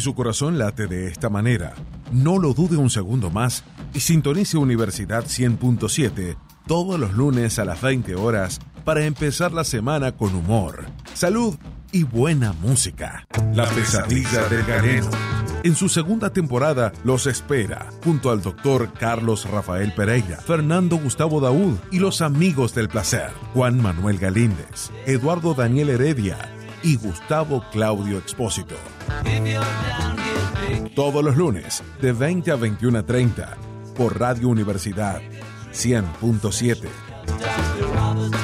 Su corazón late de esta manera, no lo dude un segundo más y sintonice Universidad 100.7 todos los lunes a las 20 horas para empezar la semana con humor, salud y buena música. La pesadilla del galeno. En su segunda temporada los espera, junto al doctor Carlos Rafael Pereira, Fernando Gustavo Daúd y los amigos del placer, Juan Manuel Galíndez, Eduardo Daniel Heredia y Gustavo Claudio Expósito. Todos los lunes, de 20 a 21.30, por Radio Universidad 100.7.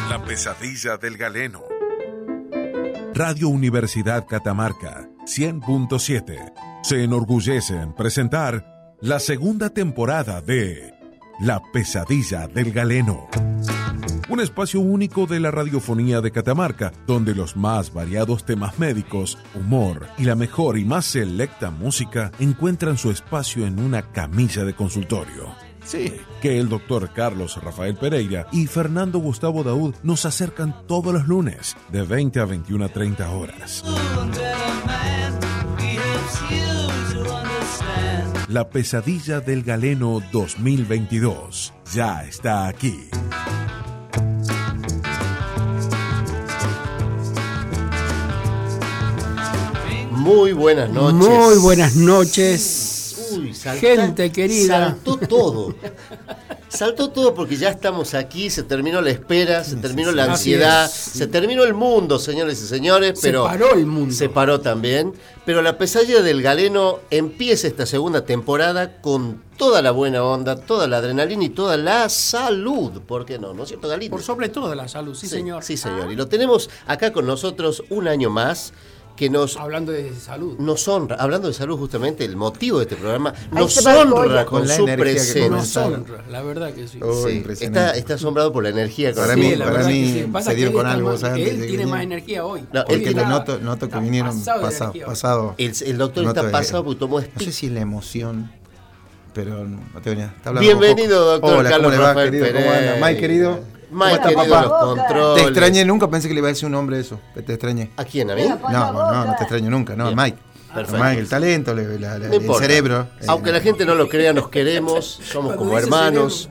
La pesadilla del galeno. Radio Universidad Catamarca 100.7 se enorgullece en presentar la segunda temporada de La pesadilla del galeno. Un espacio único de la radiofonía de Catamarca, donde los más variados temas médicos, humor y la mejor y más selecta música encuentran su espacio en una camilla de consultorio. Sí, que el doctor Carlos Rafael Pereira y Fernando Gustavo Daud nos acercan todos los lunes de 20 a 21 a 30 horas. La pesadilla del galeno 2022 ya está aquí. Muy buenas noches. Muy buenas noches. Uy, salta- Gente querida. Saltó todo. Saltó todo porque ya estamos aquí, se terminó la espera, se terminó la ansiedad, se terminó el mundo, señores y señores, Se paró el mundo. se paró también. Pero la pesadilla del galeno empieza esta segunda temporada con toda la buena onda, toda la adrenalina y toda la salud. ¿Por qué no? ¿No es cierto, Galino? Por sobre todo la salud, sí, señor. Sí, señor. Y lo tenemos acá con nosotros un año más que nos Hablando de salud. nos honra, hablando de salud justamente, el motivo de este programa, nos honra con, Con la su presencia. Nos honra, la verdad que sí. Oh, Sí, está, está asombrado por la energía. con Para la mí- para mí que sí. Se dieron con algo, más-. Él tiene más energía hoy. No, Hoy el Porque que está noto, noto que vinieron pasado pasado, pasado. el, el doctor noto está pasado porque tomó No este. sé si es la emoción, pero no te venía. está hablando Bienvenido, doctor Hola, Carlos ¿cómo le va, Rafael querido? ¿Cómo anda? Mike, querido. Mike, los controles. Te extrañé, nunca pensé que le iba a decir un nombre eso. que Te extrañé. ¿A quién? ¿A mí? No, no, no te extraño nunca, no, Bien. Mike. Perfecto. Mike, el talento, le- la- la- No el importa. cerebro. Aunque eh, la gente no lo crea, nos queremos, somos como hermanos.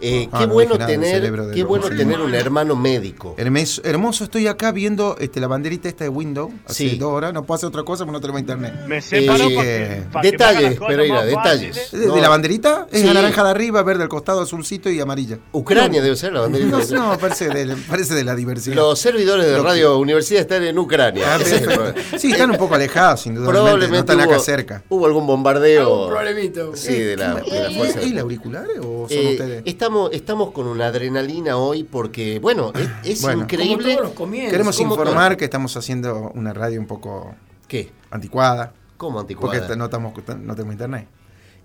Eh, Ah, qué no bueno nada tener, qué bueno Sí. tener un hermano médico. Hermes- hermoso, estoy acá viendo este, la banderita esta de Windows hace Sí. dos horas. No puedo hacer otra cosa porque no tenemos internet. Me separo Eh, para que detalles, cosas Pereira, detalles. ¿De, No. de la banderita? Es Sí. la naranja de arriba, verde al costado, azulcito y amarilla. Ucrania debe ser la banderita. No, no, parece de, parece de la diversidad. Los servidores de Lo que- Radio Universidad están en Ucrania. Ah, es. Sí, están un poco alejados, sin duda. Probablemente No están hubo, acá cerca. hubo algún bombardeo. Algún problemita. Sí, de la, de la ¿Y, fuerza. y, y auriculares o son Eh, ustedes? Estamos, estamos con una adrenalina hoy porque, bueno, es, es Bueno. Como increíble. todos los comienzos. Queremos ¿cómo informar que estamos haciendo una radio un poco ¿Qué? anticuada. ¿Cómo Porque anticuada? esta- no, estamos, no tenemos internet.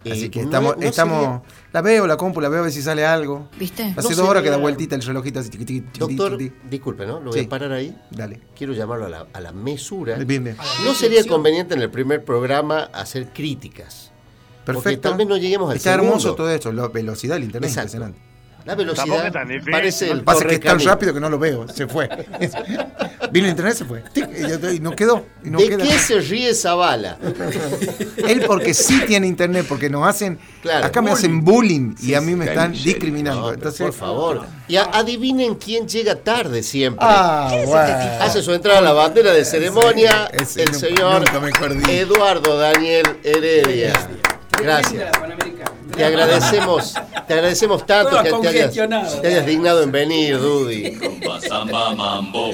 Eh, Así que estamos, no estamos la veo, la compu, la veo a ver si sale algo. ¿Viste? Hace No dos horas que da vueltita el relojito así. tiqui, tiqui, tiqui, Doctor, tiqui, disculpe, ¿no? Lo voy Sí. a parar ahí. Dale. Quiero llamarlo a la, a la mesura. Bien, bien. No sería conveniente en el primer programa hacer críticas. Porque Perfecto. tal vez no lleguemos al Está segundo. hermoso todo esto, la velocidad del internet Exacto. es impresionante. La velocidad parece Lo el que pasa es que es tan rápido que no lo veo, se fue. Vino el internet, se fue. Y, no quedó. Y no ¿De queda. qué se ríe Zavala? Él porque sí tiene internet, porque nos hacen. Claro. acá me hacen bullying y a mí me están discriminando. Entonces, por favor. Y a- adivinen quién llega tarde siempre. Ah, bueno. Hace su entrada a la bandera de ceremonia Ese- ese el nunca- señor nunca. Eduardo Daniel Heredia. Gracias. Te agradecemos, te agradecemos tanto que te hayas, congestionado. te hayas dignado en venir, Dudy.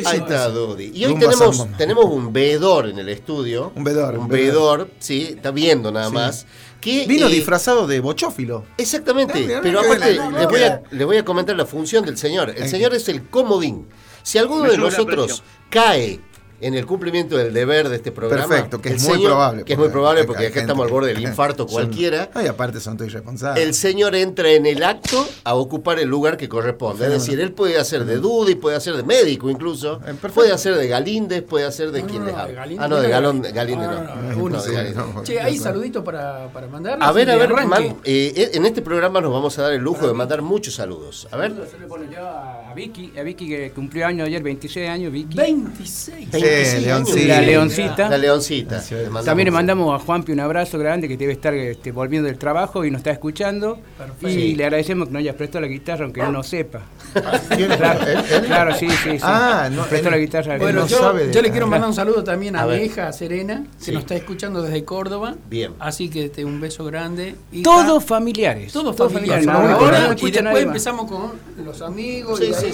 Ahí está Dudy. Y hoy tenemos, tenemos un veedor en el estudio. Un veedor, Un un veedor. sí, está viendo nada Sí. más. Que, Vino eh, disfrazado de bochófilo. Exactamente, Ah, pero aparte les voy, a, les voy a comentar la función del señor. El señor es el comodín. Si alguno de nosotros cae en el cumplimiento del deber de este programa, Perfecto, que es muy señor- probable. que es muy probable porque acá estamos al borde del infarto son- cualquiera. Ay, aparte son todos irresponsables. El señor entra en el acto a ocupar el lugar que corresponde. Es decir, él puede hacer de Dudy, puede hacer de médico incluso, Eh, perfecto. puede hacer de Galíndez, puede hacer de No, quien no, les no, habla. Ah, no, de Galón, Galíndez. No, no. no, no, No, uno de sí. Galíndez. No, Che, ¿hay saluditos para, para mandar? A ver, a ver, man- eh, en este programa nos vamos a dar el lujo de mandar muchos saludos. A ver. Yo le pongo yo a a Vicky, a Vicky que cumplió años ayer, 26 años, Vicky. 26. Sí, 26 Leoncita. La Leoncita. La Leoncita. Le También le mandamos a Juanpi un abrazo grande que debe estar este, volviendo del trabajo y nos está escuchando. Perfecto. Y Sí. le agradecemos que nos haya prestado la guitarra, aunque no nos sepa. Claro, ¿Él? ¿Él? claro, sí, sí, sí. Ah, no, la guitarra. Bueno, no yo, sabe yo le quiero ah, mandar un saludo también a, A hija Serena, que Sí. nos está escuchando desde Córdoba. Bien. Así que este, un beso grande. Hija. Todos familiares. Todos familiares. No, no, Ahora, no y escucha después empezamos con los amigos Sí, y, sí,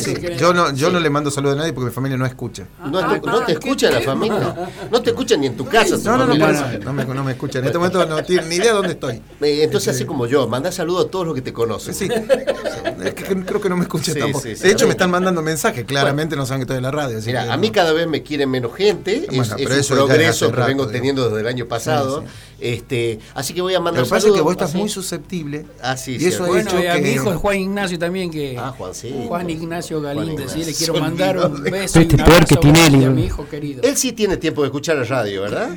sí, Yo no, yo no le mando saludos a nadie porque mi familia no escucha. No, Ah, te, no te ah, escucha ¿qué la te- familia. No te escucha ni en tu casa. No, no, no, me, no me escucha. En este momento no tiene ni idea dónde estoy. Eh, Entonces, así como yo, manda saludos a todos los que te conocen. Sí, es que creo que no me escucha Sí, tampoco. sí, sí, de hecho, me están mandando mensajes. Claramente no saben que estoy en la radio. Mira, a mí cada vez me quiere menos gente, Bueno, es, pero es eso un progreso que rato, vengo teniendo desde el año pasado. Sí, Este, así que voy a Lo mandar que pasa es que vos estás así. muy susceptible. Ah, sí, y eso ha Bueno, hecho y a mi hijo Juan Ignacio también, que Ah, Juancito. Juan Ignacio Galíndez, sí, le quiero mandar un beso y un Este peor que abrazo a mi hijo querido. Él sí tiene tiempo de escuchar la radio, ¿verdad?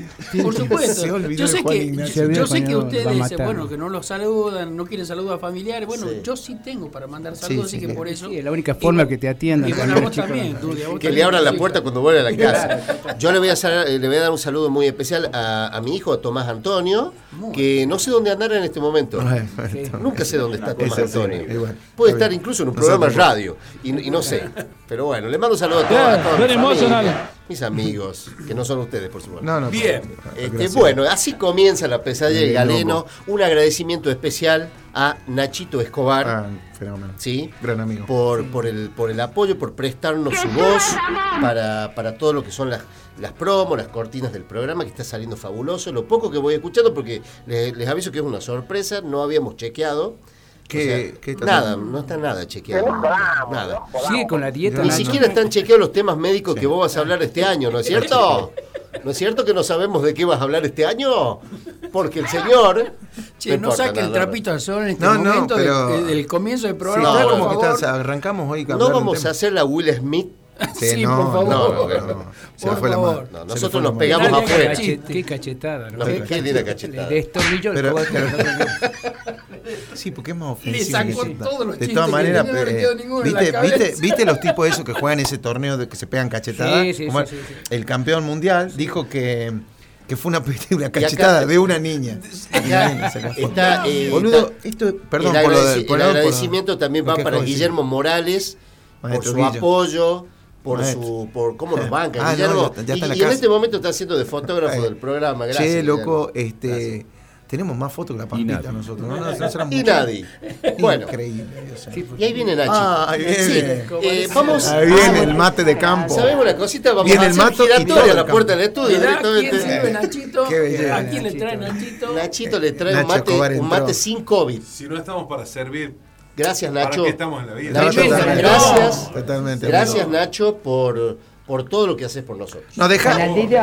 Por supuesto. Yo sé Juan que, lo ustedes, matar. bueno, que no los saludan, no quieren saludos a familiares. Bueno, Sí. yo sí tengo para mandar saludos, sí, así que por eso. Sí, es la única Y forma bueno, que te atiendan Y bueno, vos también, vos Que también, le abran la puerta cuando vuelve a la casa. Yo le voy a, hacer- le voy a dar un saludo muy especial a, a mi hijo, a Tomás Antonio, que no sé dónde andar en este momento. Nunca sé dónde está Tomás Antonio. Puede estar incluso en un programa de radio y, y no sé. Pero bueno, le mando un saludo a todos, a toda mi familia, mis amigos, que no son ustedes, por supuesto. No, no. Bien. Este, bueno, así comienza la pesadilla de Galeno. Un agradecimiento especial a Nachito Escobar. Ah, fenómeno. ¿sí? Gran amigo. Por, por, el, por el apoyo, por prestarnos su voz para, para todo lo que son las, las promos, las cortinas del programa, que está saliendo fabuloso. Lo poco que voy escuchando, porque les, les aviso que es una sorpresa, no habíamos chequeado. ¿Qué- O sea, qué está nada, haciendo? no está nada chequeado. Nada. Sigue con la dieta. Ni la- siquiera están chequeados los temas médicos que vos vas a hablar este año, ¿no es cierto? ¿No es cierto que no sabemos de qué vas a hablar este año? Porque el señor... Che, no, importa, saque el no, trapito al sol en este No, no, momento del- pero- del, comienzo del Sí, programa. está no, como que favor. está- arrancamos hoy. No vamos a hacer la Will Smith. Sí, por favor. no, no, no. Se le Por fue la favor. No, le nosotros la nos pegamos Dale, afuera. cachete. Qué cachetada, ¿no? No, qué linda Le cachetada. destornilló el Pero- cogote. Sí, porque es más Le ofensivo. sacó que- todos los De todas maneras, no le eh, la ¿viste, viste, ¿viste los tipos esos que juegan ese torneo de que se pegan cachetadas? Sí, sí, Como sí, sí, sí. El campeón mundial dijo que, que fue una, una acá- cachetada de una niña. Acá está, eh, Boludo, está- esto es- perdón el, por lo de- el por- por- agradecimiento también lo va para. Guillermo Morales por Maestro su Guillo. apoyo, por Maestro. su por cómo nos banca Ah, no, Guillermo. ya está- ya está en y y en este momento está haciendo de fotógrafo Ay. del programa. Gracias. Che, loco, Guillermo. este. Tenemos más fotos que la pampita nadie. nosotros. ¿no? No, no Y mucho. nadie. Bueno, Increíble. Y ahí viene Nachi. Ah, ahí viene. Sí, eh, vamos. Ahí viene el mate de campo. ¿Sabemos una cosita? Vamos Viene a el hacer mato y todo giratoria a el la puerta del estudio quién sirve Nachito. Qué belleza. ¿A quién le trae Nachito. Nachito? Nachito le trae un mate, un mate sin COVID. Si no estamos para servir, Gracias, ¿para Nacho. qué estamos en la vida? Nacho, totalmente. gracias. Totalmente. Gracias, Nacho, por, por todo lo que haces por nosotros. Nos deja,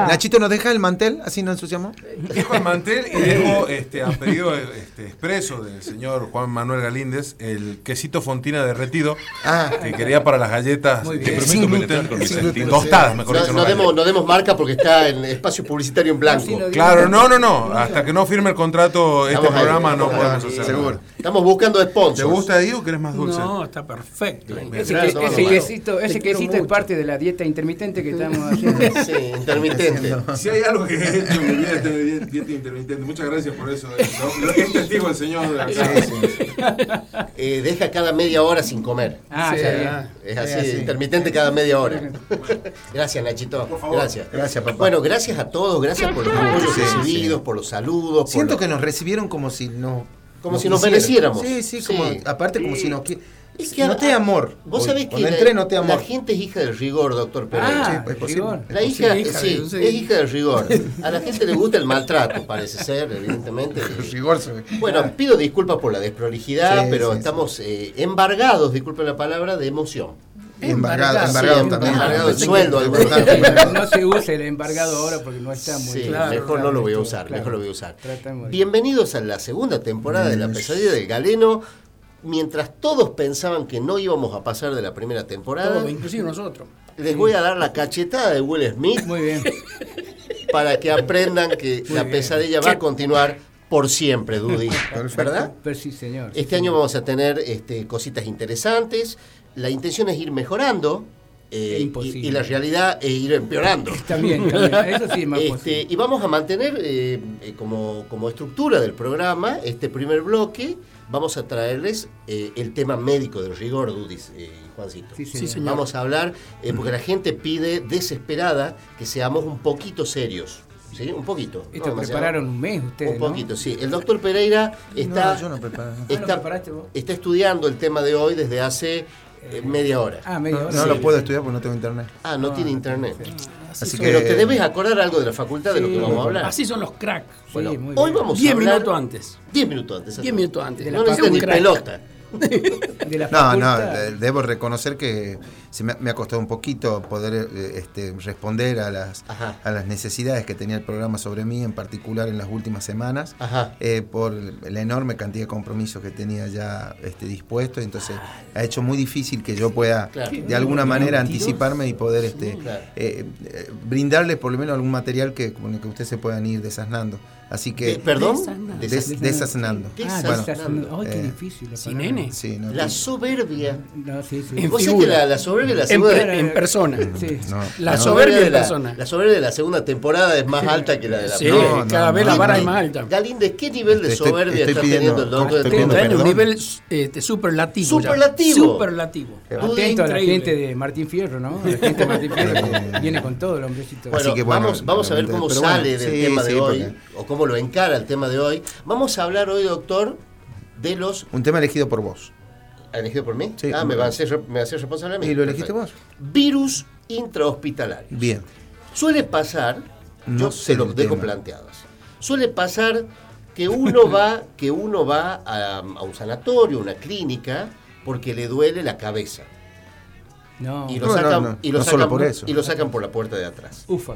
Nachito nos deja el mantel, así no ensuciamos. Dejo el mantel y dejo este, a pedido este, expreso del señor Juan Manuel Galíndez el quesito fontina derretido Ah. que quería para las galletas Muy bien. sin gluten, sin gluten. tostadas, mejor No, dicho. no no demos, no demos marca porque está en espacio publicitario en blanco. Sí. Claro, no, no, no. Hasta que no firme el contrato este ahí, programa no podemos ahí, hacer seguro. Estamos buscando sponsors. ¿Te gusta ahí o querés más dulce? No, está perfecto. Ese, que- quesito, ese quesito es parte de la dieta intermitente que estamos haciendo. Sí, intermitente. Si hay algo que he hecho en mi vida es dieta- intermitente. Muchas gracias por eso. eh. Lo, que es testigo el señor de acá. Eh, deja cada media hora sin comer. Ah, Sí, ya. Es así, intermitente cada media hora. Gracias, Nachito. Gracias. Gracias, papá. Bueno, gracias a todos, gracias por los apoyos Sí, recibidos, sí. por los saludos. por Siento lo- que nos recibieron como si no. Como si nos mereciéramos. Sí, sí, Sí. como, aparte como si nos. Es que noté a- amor. Vos sabés que la, gente es hija del rigor, doctor Pereira. Ah, es posible. rigor. La hija, Sí, hija sí, de- sí. es hija del rigor. A la gente le gusta el maltrato, parece ser, evidentemente. Rigor se ve. Bueno, pido disculpas por la desprolijidad, Sí, pero sí, estamos eh, embargados, disculpen la palabra, de emoción. Embargado, Embargado, embargado sí, también. embargado el sueldo, que- algunos. No se usa el embargado ahora porque no está muy Sí, Claro, mejor no lo voy a usar, claro. mejor lo voy a usar. Bienvenidos a la segunda temporada de La Pesadilla del Galeno. Mientras todos pensaban que no íbamos a pasar de la primera temporada, Todo, inclusive nosotros. les voy a dar la cachetada de Will Smith Muy bien. para que aprendan que la bien. pesadilla va a continuar por siempre, Dudy. ¿Verdad? Pero sí, señor. Este año vamos a tener este, cositas interesantes. La intención es ir mejorando eh, y, la realidad es ir empeorando. También, también. Eso sí es más Este, posible. y vamos a mantener eh, eh, como, como estructura del programa este primer bloque. Vamos a traerles eh, el tema médico del rigor, Dudis eh, y Juancito. Sí, Sí, señor. Vamos a hablar, eh, porque la gente pide desesperada que seamos un poquito serios. ¿Sí? Un poquito. no Esto demasiado. prepararon un mes ustedes, Un ¿no? poquito, sí. El doctor Pereira está, No, yo no. Ah, ¿lo está, preparaste vos? está estudiando el tema de hoy desde hace eh, media hora. Ah, medio No, hora. no Sí. lo puedo estudiar porque no tengo internet. Ah, no tiene internet. Así Pero que- te debes acordar algo de la facultad de lo que vamos a hablar. Así son los cracks. Sí, Bueno, muy hoy vamos a 10 hablar... minutos antes. 10 minutos antes. 10 minutos antes. De No la necesitas un ni crack. pelota. De la No, no, facultad. de- debo reconocer que se me, me ha costado un poquito poder eh, este, responder a las, Ajá. a las necesidades que tenía el programa sobre mí, en particular en las últimas semanas, eh, por la enorme cantidad de compromisos que tenía ya este, dispuesto. Entonces, ha hecho muy difícil que yo pueda, Claro. de alguna manera, anticiparme y poder este, claro. eh, eh, brindarles por lo menos algún material que, con el que ustedes se puedan ir desasnando. Así que. Eh, ¿Perdón? des- Desas- desasnando. Ah, Bueno, desasnando. Ay, qué eh, difícil. la ¿Sin palabra. nene? Sí, no, La soberbia. No, sí, sí. En Vos sabés que la, la soberbia de la En, segunda... per- en persona. Sí. no. La la soberbia de en la, persona. la soberbia de la segunda temporada es más alta que la de la Sí, primera. No, cada no, vez no, la vara no. es más alta. Galíndez, ¿qué nivel de soberbia estoy está pidiendo- teniendo el doctor? estoy de un nivel este, superlativo. ya. Superlativo. Superlativo. Atento a la gente de Martín Fierro, ¿no? La gente de Martín Fierro viene con todo el hombrecito. Bueno, Así que bueno, vamos, vamos a ver cómo sale del sí, tema de sí, hoy, porque- o cómo lo encara el tema de hoy. Vamos a hablar hoy, doctor, de los... Un tema elegido por vos. ¿Elegido por mí? Sí. ah, me va a hacer, me va a hacer responsable a mí. ¿Y lo elegiste Perfecto. vos? Virus intrahospitalario. Bien. Suele pasar, No yo se lo el dejo tema. planteadas. Suele pasar que uno va, que uno va a, a un sanatorio, una clínica, porque le duele la cabeza. No. Y lo No, no, sacan, no, y lo no sacan solo por eso. y lo sacan por la puerta de atrás. Ufa.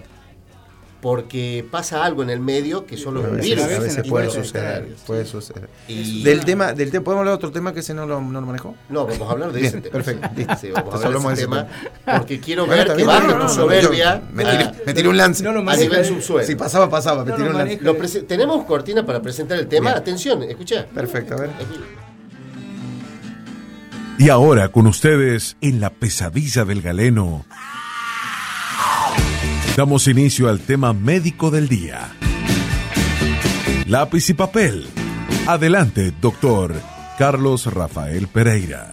Porque pasa algo en el medio que son los A veces, virus. a veces puede suceder. Puede suceder. Y- Del tema, del tema, ¿podemos hablar de otro tema que ese no lo, no lo manejó? No, vamos a hablar de Bien, ese tema. perfecto. Sí, vamos a hablar de ese tema. Porque quiero Bueno, ver que baje no, soberbia. yo- me tiré, a- me tiré un lance. No lo a maneja. nivel subsuelo. Si pasaba, pasaba, me No tiré un lance. Lo Tenemos cortina para presentar el tema. Bien. Atención, escucha. Perfecto, a ver. Y ahora con ustedes en la pesadilla del galeno. Damos inicio al tema médico del día. Lápiz y papel. Adelante, doctor Carlos Rafael Pereira.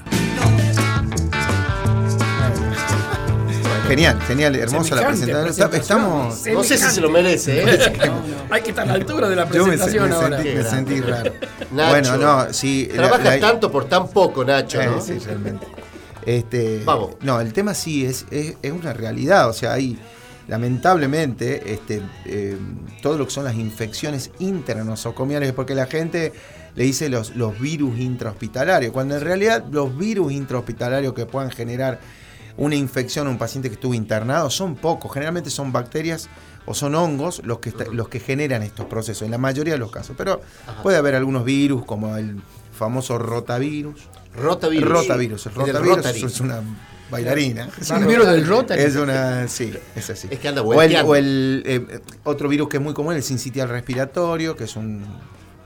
Genial, genial, hermosa la presentación. Estamos. No sé si se lo merece, ¿eh? Hay que estar a la altura de la Yo me, presentación me ahora. sentí, me sentí raro. Nacho. Bueno, no, sí. la- Trabajas la- tanto por tan poco, Nacho, Eh, ¿no? sí, realmente. Este, Vamos. No, el tema sí es, es, es una realidad. O sea, hay lamentablemente este, eh, todo lo que son las infecciones intranosocomiales, porque la gente le dice los, los virus intrahospitalarios, cuando en realidad los virus intrahospitalarios que puedan generar una infección a un paciente que estuvo internado son pocos. Generalmente son bacterias o son hongos los que, está- los que generan estos procesos, en la mayoría de los casos. Pero puede haber algunos virus, como el famoso rotavirus. Rotavirus. Rotavirus. El Es del rotavirus es una bailarina. Es un virus del Rotary. Es una, sí, es así. Es que anda o el, o el, eh, otro virus que es muy común, el sincitial respiratorio, que es un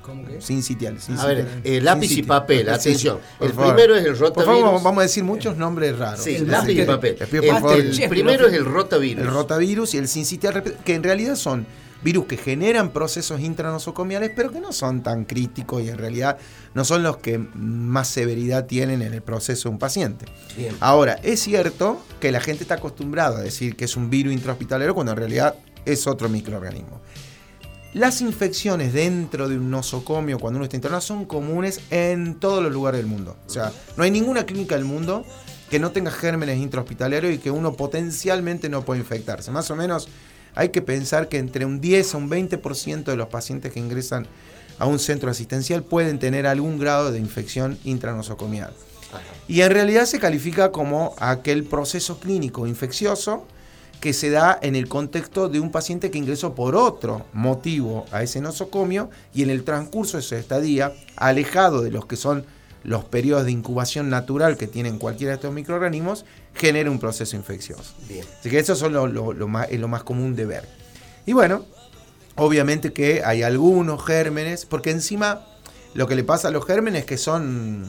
¿Cómo que? sincitial. A ver, eh, lápiz y papel, atención. por El favor. primero es el Por favor, rotavirus. vamos- vamos a decir muchos nombres raros. Sí, El lápiz y papel. Pido, por El, favor. el Chef, primero es el rotavirus. El rotavirus y el sincitial respiratorio, que en realidad son virus que generan procesos intranosocomiales, pero que no son tan críticos y en realidad no son los que más severidad tienen en el proceso de un paciente. Bien. Ahora, es cierto que la gente está acostumbrada a decir que es un virus intrahospitalero cuando en realidad es otro microorganismo. Las infecciones dentro de un nosocomio cuando uno está internado son comunes en todos los lugares del mundo. O sea, no hay ninguna clínica del mundo que no tenga gérmenes intrahospitalarios y que uno potencialmente no pueda infectarse. Más o menos hay que pensar que entre un 10 a un 20% de los pacientes que ingresan a un centro asistencial pueden tener algún grado de infección intranosocomial. Ajá. Y en realidad se califica como aquel proceso clínico infeccioso que se da en el contexto de un paciente que ingresó por otro motivo a ese nosocomio y en el transcurso de su estadía, alejado de los que son los periodos de incubación natural que tienen cualquiera de estos microorganismos, genera un proceso infeccioso. Bien. Así que eso son lo, lo- lo más, es lo más común de ver. Y bueno, obviamente que hay algunos gérmenes, porque encima lo que le pasa a los gérmenes es que son,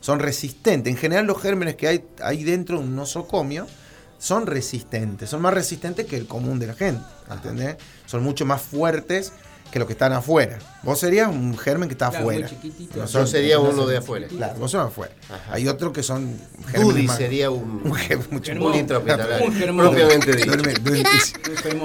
son resistentes. En general los gérmenes que hay, hay dentro de un nosocomio son resistentes, son más resistentes que el común de la gente, ¿entendés? Son mucho más fuertes que los que están afuera. Vos serías un germen que está Claro, muy afuera. Yo sería no uno de afuera. Claro, vos sos afuera. Ajá. Hay otros que son más- sería un, un germen mucho un germón. propiamente dicho.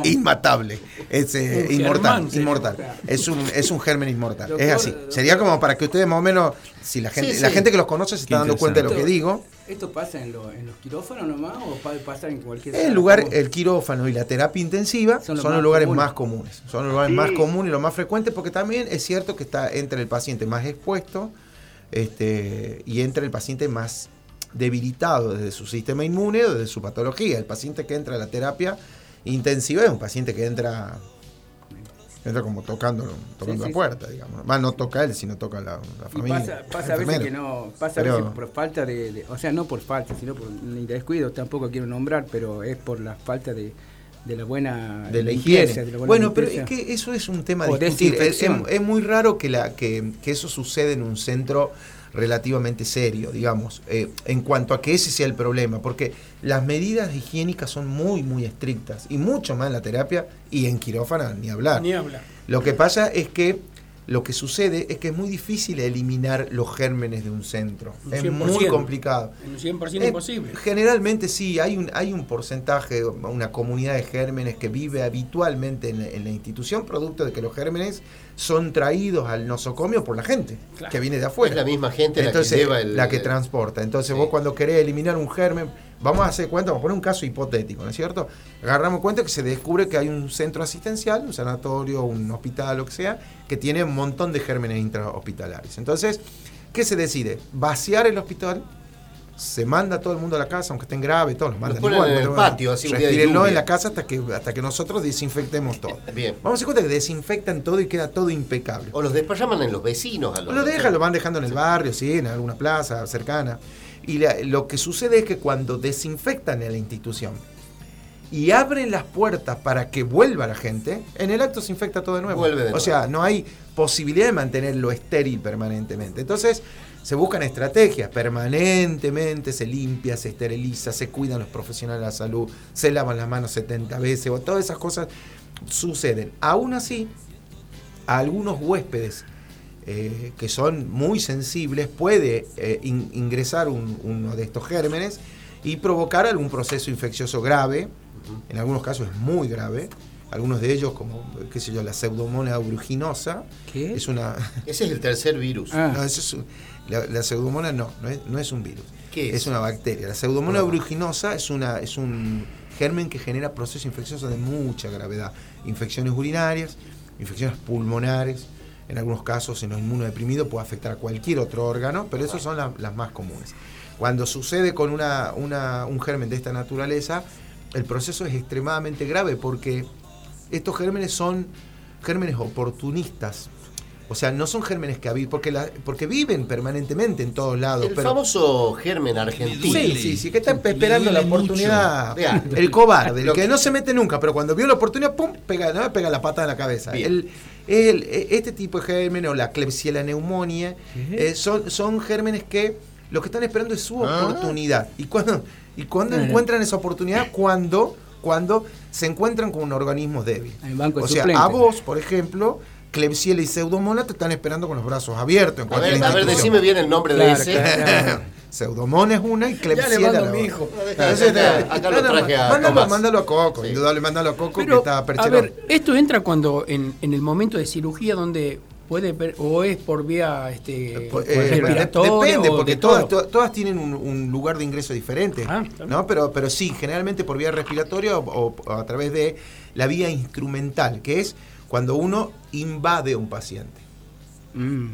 Inmatable. Es eh, Un inmortal. inmortal. Es un, es un germen inmortal. Doctor, es así. Sería como para que ustedes más o menos, si la gente, Sí, la gente que los conoce se está dando cuenta de lo que digo. ¿Esto pasa en, lo- en los quirófanos nomás o puede pasar en cualquier El lugar, el quirófano y la terapia intensiva son Son los, lugares comunes. más comunes. Son los lugares más comunes y los más frecuentes porque también es cierto que está entre el paciente más expuesto este, y entre el paciente más debilitado desde su sistema inmune o desde su patología. El paciente que entra a la terapia intensiva es un paciente que entra entra como tocando, tocando Sí, la puerta, digamos. Más no toca él, sino toca la, la Y familia. pasa, a veces que no, pasa a Pero- veces por falta de, de- o sea, no por falta, sino por un descuido, tampoco quiero nombrar, pero es por la falta de, de la buena de la limpieza, higiene. de la buena bueno, pero es que eso es un tema de discutir. Es, es muy raro que, la, que, que eso suceda en un centro relativamente serio, digamos, eh, en cuanto a que ese sea el problema, porque las medidas higiénicas son muy, muy estrictas, y mucho más en la terapia y en quirófano, ni hablar. Ni. Lo que pasa es que lo que sucede es que es muy difícil eliminar los gérmenes de un centro. Un Es 100%. muy complicado. En un 100% Eh, imposible. Generalmente sí, hay un, hay un porcentaje, una comunidad de gérmenes que vive habitualmente en, la- en la institución, producto de que los gérmenes son traídos al nosocomio por la gente Claro. que viene de Es afuera. la misma gente Entonces, la que lleva el... la que transporta. Entonces Sí. vos cuando querés eliminar un germen, vamos a hacer cuenta, vamos a poner un caso hipotético, ¿no es cierto? Agarramos cuenta que se descubre que hay un centro asistencial, un sanatorio, un hospital, lo que sea, que tiene un montón de gérmenes intrahospitalarios. Entonces, ¿qué se decide? Vaciar el hospital, se manda a todo el mundo a la casa, aunque estén graves, todos los mandan ponen igual. en el patio, así Restírenlo en la casa hasta que, hasta que nosotros desinfectemos todo. Bien. Vamos a hacer cuenta que desinfectan todo y queda todo impecable. O los desparraman en los vecinos. A los Lo dejan, lo van dejando en el barrio, sí, en alguna plaza cercana. Y la- lo que sucede es que cuando desinfectan en la institución y abren las puertas para que vuelva la gente, en el acto se infecta todo de nuevo. Vuelve de o nuevo. sea, no hay posibilidad de mantenerlo estéril permanentemente. Entonces, se buscan estrategias, permanentemente se limpia, se esteriliza, se cuidan los profesionales de la salud, se lavan las manos 70 veces, o todas esas cosas suceden. Aún así, a algunos huéspedes eh, que son muy sensibles puede eh, in- ingresar un- uno de estos gérmenes y provocar algún proceso infeccioso grave, en algunos casos es muy grave, algunos de ellos como, qué sé yo, la pseudomonas aeruginosa, ¿Qué? es una... Ese es el tercer virus. Ah. no, eso es un- la, la pseudomonas no, no es, no es un virus, ¿Qué es? una bacteria. La pseudomonas Ah. aeruginosa es, una, es un germen que genera procesos infecciosos de mucha gravedad, infecciones urinarias, infecciones pulmonares, en algunos casos en los inmunodeprimidos puede afectar a cualquier otro órgano, pero esas son la- las más comunes. Cuando sucede con una, una- un germen de esta naturaleza, el proceso es extremadamente grave porque estos gérmenes son gérmenes oportunistas. O sea, no son gérmenes que habitan, porque, la- porque viven permanentemente en todos lados. El pero, famoso germen argentino. Sí, sí, sí, que está esperando la oportunidad. El cobarde, el Lo que no se mete nunca, pero cuando vio la oportunidad, ¡pum! pega, ¿no? pega la pata en la cabeza. El- el- este tipo de gérmenes, o la Klebsiella neumonía, eh, son, son gérmenes que lo que están esperando es su Ah. oportunidad. ¿Y cuando, y cuando encuentran esa oportunidad? Cuando, cuando se encuentran con un organismo débil. O sea, a vos, por ejemplo, Klebsiella y Pseudomonas te están esperando con los brazos abiertos. En A ver, a ver, decime bien el nombre de ese. claro. Es una y le mando la a mi otra. hijo. Entonces, Acá- eh, acá lo traje a mándalo, Tomás. mándalo a Coco, Sí. indudable, mándalo a Coco que está a percherón. ver, esto entra cuando en, en el momento de cirugía donde puede o es por vía este, Pues, eh, respiratoria depende, o porque de todas, todas tienen un, un lugar de ingreso diferente. Ah. ¿no? pero, pero sí, generalmente por vía respiratoria o a través de la vía instrumental, que es cuando uno invade a un paciente. Mm.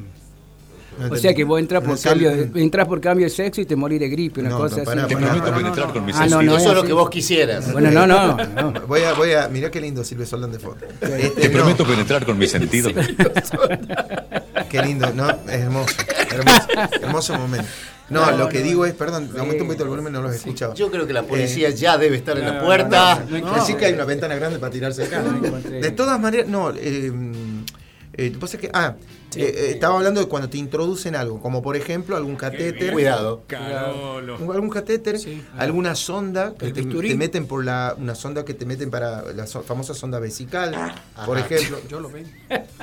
¿No O sea que vos entras por, cambio de, entras por cambio de sexo y te morís de gripe, una No, cosa no, pará, así. Te permito penetrar con mis Ah, no, Eso es lo que vos quisieras. Bueno, no, no, no. Voy a, voy a, mirá qué lindo Silvio Soldán de fondo. Este, Te no, permito penetrar con mis sentidos. Qué lindo, ¿no? Es hermoso, hermoso, hermoso momento. No, lo que digo es, perdón, aumenté un poquito el volumen, no los he escuchado. Yo creo que la Eh, policía ya debe estar en la no, puerta. no, no, Así que hay una ventana grande para tirarse acá. De todas maneras, no. eh, Eh, pasa que, ah, eh, eh, estaba hablando de cuando te introducen algo, como por ejemplo algún catéter. Cuidado. Carolo. algún catéter, Sí. alguna sonda que te, meten por la una sonda que te meten para la so- famosa sonda vesical, por Ajá. ejemplo. Yo lo veo.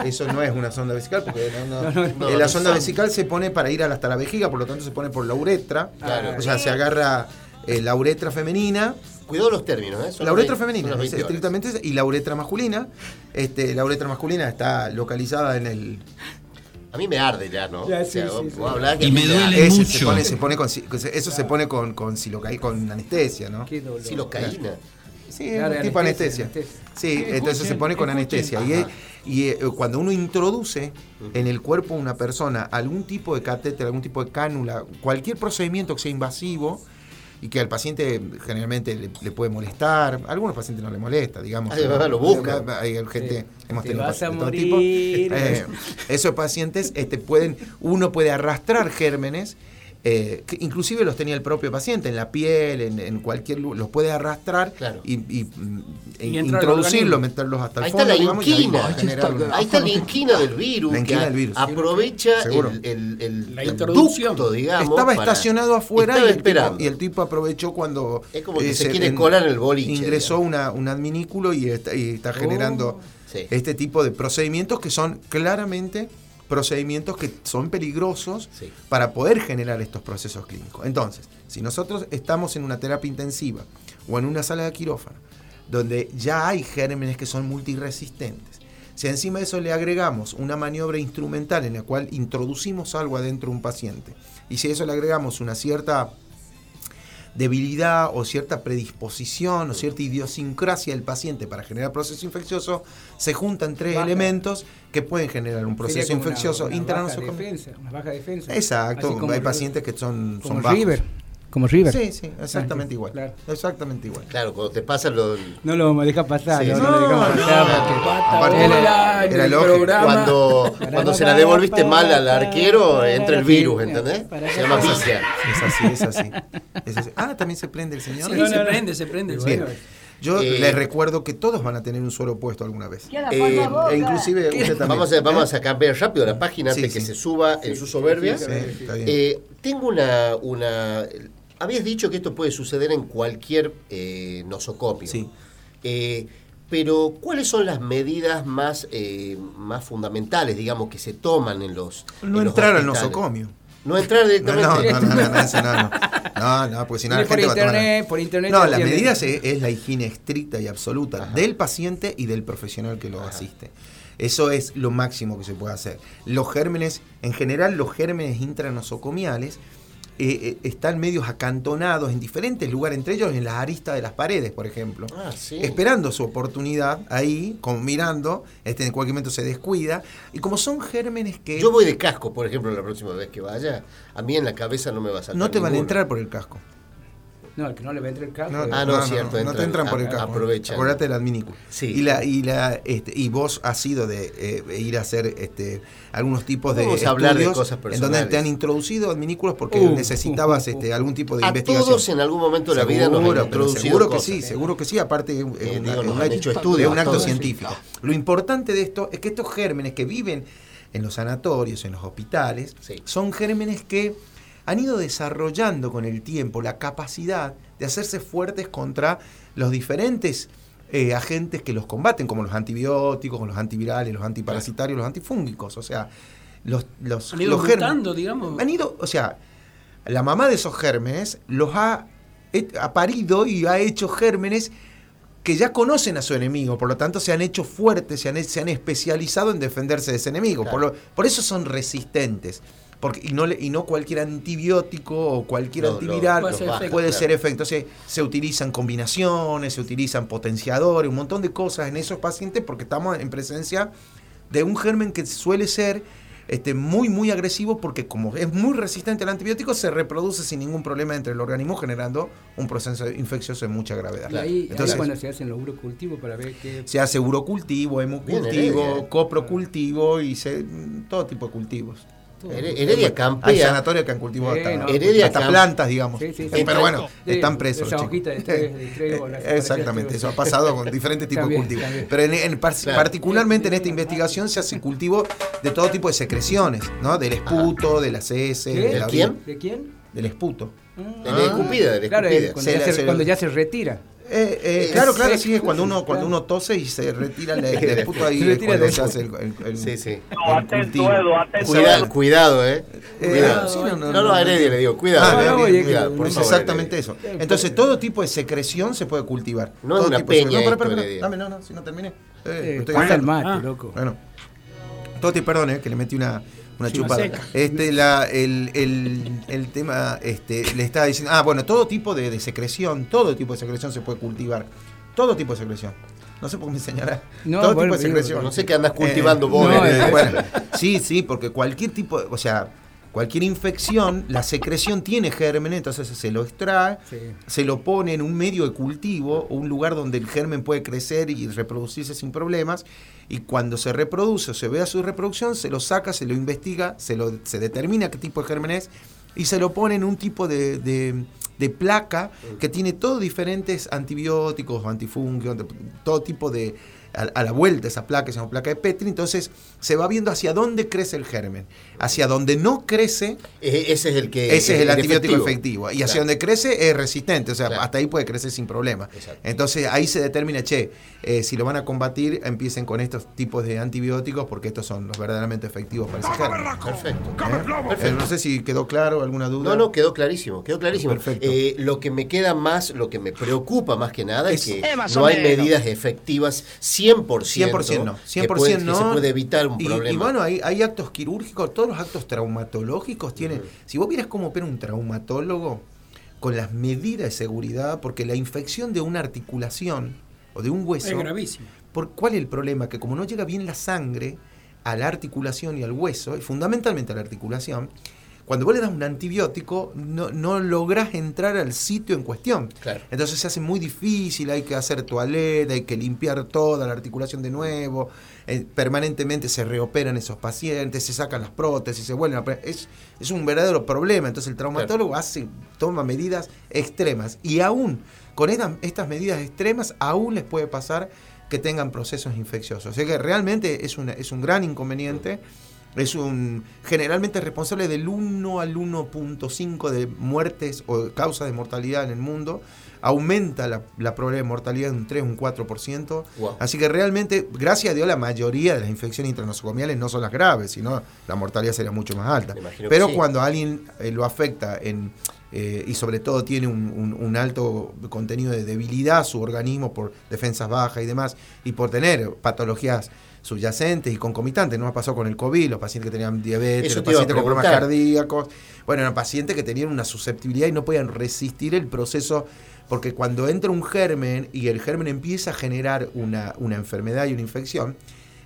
Eso no es una sonda vesical porque no, no- No, no, no, eh, la sonda son. vesical se pone para ir hasta la vejiga, por lo tanto se pone por la uretra. Claro. O sea, se agarra eh, la uretra femenina, Cuidado los términos, ¿eh? Son la uretra 20 femenina, es 20 horas. estrictamente y la uretra masculina. Este, la uretra masculina está localizada en el A mí me arde ya, ¿no? Ya, O sí, sea, sí, vos- sí. vos hablás que Y me duele mucho. se pone, se pone con, si- eso se pone con con silocaí- con anestesia, ¿no? Qué dolor. Silocaína. Sí, Claro, es un tipo anestesia, anestesia. anestesia. Sí, entonces se pone con escuchen. anestesia. Y, y, eh, cuando uno introduce en el cuerpo de una persona algún tipo de catéter, algún tipo de cánula, cualquier procedimiento que sea invasivo y que al paciente generalmente le, le puede molestar, a algunos pacientes no le molesta, digamos. Ay, lo buscan. Hay gente, Sí. hemos Te tenido vas a todo tipo. Eh, esos pacientes este, pueden, uno puede arrastrar gérmenes. Eh, que inclusive los tenía el propio paciente en la piel, en, en cualquier lugar, los puede arrastrar Claro. y, y, Y entra al introducirlo, organismo. meterlos hasta el Ahí fondo. está digamos, ahí un- está la inquina del virus. La inquina que del virus. Aprovecha Seguro. el, el, el, La el introducción. ducto, digamos. Estaba para- estacionado afuera Estaba y el, tipo, esperando. y el tipo aprovechó cuando Es como que eh, se quiere colar el boliche, Ingresó una, un adminículo y está, y está generando Sí. este tipo de procedimientos que son claramente procedimientos que son peligrosos Sí. para poder generar estos procesos clínicos. Entonces, si nosotros estamos en una terapia intensiva o en una sala de quirófano, donde ya hay gérmenes que son multiresistentes, si encima de eso le agregamos una maniobra instrumental en la cual introducimos algo adentro de un paciente, y si a eso le agregamos una cierta debilidad o cierta predisposición o cierta idiosincrasia del paciente para generar proceso infeccioso, se juntan tres Baja. elementos que pueden generar un proceso como una- infeccioso una baja defensa, una baja defensa. Exacto, hay pacientes que son, como son bajos. River. Como River. Sí, sí, exactamente igual. Claro. Exactamente igual. Claro, cuando te pasa lo. No lo dejar pasar, Sí, no, sí. no lo dejamos No, pasar no, porque- pata aparte bola era- lógico. Cuando, cuando se la devolviste mal al arquero, entra el virus, ¿entendés? Para- Se llama. Es así, es así. Es así. Ah, también se prende el señor. Sí, No, se no, no. prende, se prende. Bien. Yo Eh, les recuerdo que todos van a tener un suelo puesto alguna vez. Eh, E inclusive usted también. Vamos a, vamos a cambiar rápido la página Sí, antes que sí. se suba en su soberbia. Eh, tengo una, una. Habías dicho que esto puede suceder en cualquier eh, nosocomio. Sí. Eh, pero, ¿cuáles son las medidas más, eh, más fundamentales, digamos, que se toman en los. no en los entrar al nosocomio. No entrar No, directamente. no, no, no, no, eso no, no. No, no, porque si no la gente va a tomar. internet, por internet No, las medidas es, es la higiene estricta y absoluta del paciente y del profesional que lo asiste. Eso es lo máximo que se puede hacer. Los gérmenes, en general, los gérmenes intranosocomiales eh, eh, están medios acantonados en diferentes lugares, entre ellos en las aristas de las paredes, por ejemplo. Ah, sí. Esperando su oportunidad ahí, como mirando, este en cualquier momento se descuida. Y como son gérmenes que Yo voy de casco, por ejemplo, la próxima vez que vaya. A mí en la cabeza no me va a saltar. no te van a entrar por el casco. No, el que no le va a entrar el casco. No, Ah, no, cierto, No, te entran por el casco. aprovechan. Acordate del adminículo. Sí. Y, la, y, la, este, y vos has sido de eh, ir a hacer este, algunos tipos de Vamos a hablar de cosas en donde personales. te han introducido adminículos porque Uh, necesitabas uh, uh, este, algún tipo de A investigación. todos en algún momento de la vida nos han introducido seguro que cosas. sí, seguro que sí. Aparte es Eh, una- digo, es nos un han acto- hecho estudios es un a acto todos. científico. Lo importante de esto es que estos gérmenes que viven en los sanatorios, en los hospitales, Sí. son gérmenes que han ido desarrollando con el tiempo la capacidad de hacerse fuertes contra los diferentes eh, agentes que los combaten, como los antibióticos, los antivirales, los antiparasitarios, los antifúngicos. O sea, los, los, Han ido los gérmenes- mutando, digamos. Han ido, o sea, la mamá de esos gérmenes los ha, ha parido y ha hecho gérmenes que ya conocen a su enemigo, por lo tanto se han hecho fuertes, se han, se han especializado en defenderse de ese enemigo. Por, lo- por eso son resistentes. Porque, y, no le- y no cualquier antibiótico o cualquier Lo- lo- antiviral Puede ser efecto, puede claro. ser efecto. Entonces se utilizan combinaciones, se utilizan potenciadores, un montón de cosas en esos pacientes porque estamos en presencia de un germen que suele ser este, muy, muy agresivo porque como es muy resistente al antibiótico, se reproduce sin ningún problema entre el organismo generando un proceso infeccioso de mucha gravedad. Y ahí, ahí Entonces, cuando se hacen los urocultivos para ver qué... se hace urocultivo, Bien, hemocultivo, coprocultivo y se, todo tipo de cultivos. Here- Heredia Hay campea. sanatorios que han cultivado Sí, hasta, no. Heredia hasta plantas, digamos. Sí, sí, sí. Pero bueno, están presos. esa chicos. hojita de tres- de trébol, así Exactamente, eso ha pasado con diferentes tipos También, de cultivos. también. Pero en, en par- Claro. particularmente en esta investigación se hace cultivo de todo tipo de secreciones, ¿no? Del esputo, de las heces, de la ¿De quién? ¿De quién? Del esputo. De la escupida, de la Claro, escupida. eh, cuando, Se ya la- se, se- cuando ya se retira. Eh, eh, claro, claro, seco. sí, es cuando uno, cuando uno tose y se retira el, el esputo ahí Se retira se hace el, el- el- Sí, sí. el cultivo. Cuidado, cuidado, eh. Eh, Cuidado. sí, no, no, a Heredia le digo, cuidado. Ah, no, oye, cuidado, por Es exactamente eso. Entonces, todo tipo de secreción se puede cultivar. No es Todo una tipo de peña secreción. No, Heredia. dame, no, no, si no terminé. Eh, Eh, el mate, Ah. loco. Bueno, todo te perdón, eh, que le metí una, una chupada. seca. Este, la, el, el, el tema, este, le estaba diciendo, ah, bueno, todo tipo de, de secreción, todo tipo de secreción se puede cultivar. Todo tipo de secreción. No sé por qué me enseñará. No, todo bueno, tipo de secreción. No sé qué andas cultivando Eh, vos. no, Heredia. eh, bueno, sí, sí, porque cualquier tipo, de- o sea, cualquier infección, la secreción tiene germen, entonces se lo extrae, Sí. se lo pone en un medio de cultivo, un lugar donde el germen puede crecer y reproducirse sin problemas, y cuando se reproduce o se vea su reproducción, se lo saca, se lo investiga, se, lo, se determina qué tipo de germen es, y se lo pone en un tipo de, de- placa que tiene todos diferentes antibióticos de- todo tipo de... A, a la vuelta esa placa, se llama placa de Petri, entonces se va viendo hacia dónde crece el germen. Hacia donde no crece, Eh, Ese es el que. ese es el antibiótico efectivo. Y hacia Claro. donde crece es resistente, o sea, Claro. hasta ahí puede crecer sin problema. Exacto. Entonces ahí se determina, che, eh, si lo van a combatir, empiecen con estos tipos de antibióticos porque estos son los verdaderamente efectivos para ese germen. Perfecto. ¿Eh? Eh, no sé si quedó claro alguna duda. No, no, quedó clarísimo, quedó clarísimo. Perfecto. Eh, lo que me queda más, lo que me preocupa más que nada es, Es- que no hay medidas efectivas 100%, 100% no, 100% que, puede- que no. se puede evitar un y, problema. y bueno, hay, hay actos quirúrgicos, todos los actos traumatológicos tienen. Si vos vieras cómo opera un traumatólogo con las medidas de seguridad, porque la infección de una articulación o de un hueso. Es gravísimo. ¿Por ¿Cuál es el problema? Que como no llega bien la sangre a la articulación y al hueso, y fundamentalmente a la articulación, cuando vos le das un antibiótico, no, no lográs entrar al sitio en cuestión. Claro. Entonces se hace muy difícil, hay que hacer toaleta, hay que limpiar toda la articulación de nuevo, eh, permanentemente se reoperan esos pacientes, se sacan las prótesis, se vuelven a... Es, es un verdadero problema. Entonces el traumatólogo hace, toma medidas extremas y aún con estas, estas medidas extremas, aún les puede pasar que tengan procesos infecciosos. O sea que realmente es, una, es un gran inconveniente. Es un generalmente responsable del 1 al 1.5 de muertes o causas de mortalidad en el mundo. Aumenta la, la probabilidad de mortalidad en un 3, un 4%. Wow. Así que realmente, gracias a Dios, la mayoría de las infecciones intranosocomiales no son las graves, sino la mortalidad sería mucho más alta. Pero sí. cuando alguien eh, lo afecta en, eh, y sobre todo tiene un, un- un alto contenido de debilidad su organismo por defensas bajas y demás, y por tener patologías subyacentes y concomitantes, no me pasó con el COVID, los pacientes que tenían diabetes, Eso los pacientes con problemas cardíacos, bueno, eran pacientes que tenían una susceptibilidad y no podían resistir el proceso, porque cuando entra un germen y el germen empieza a generar una, una enfermedad y una infección,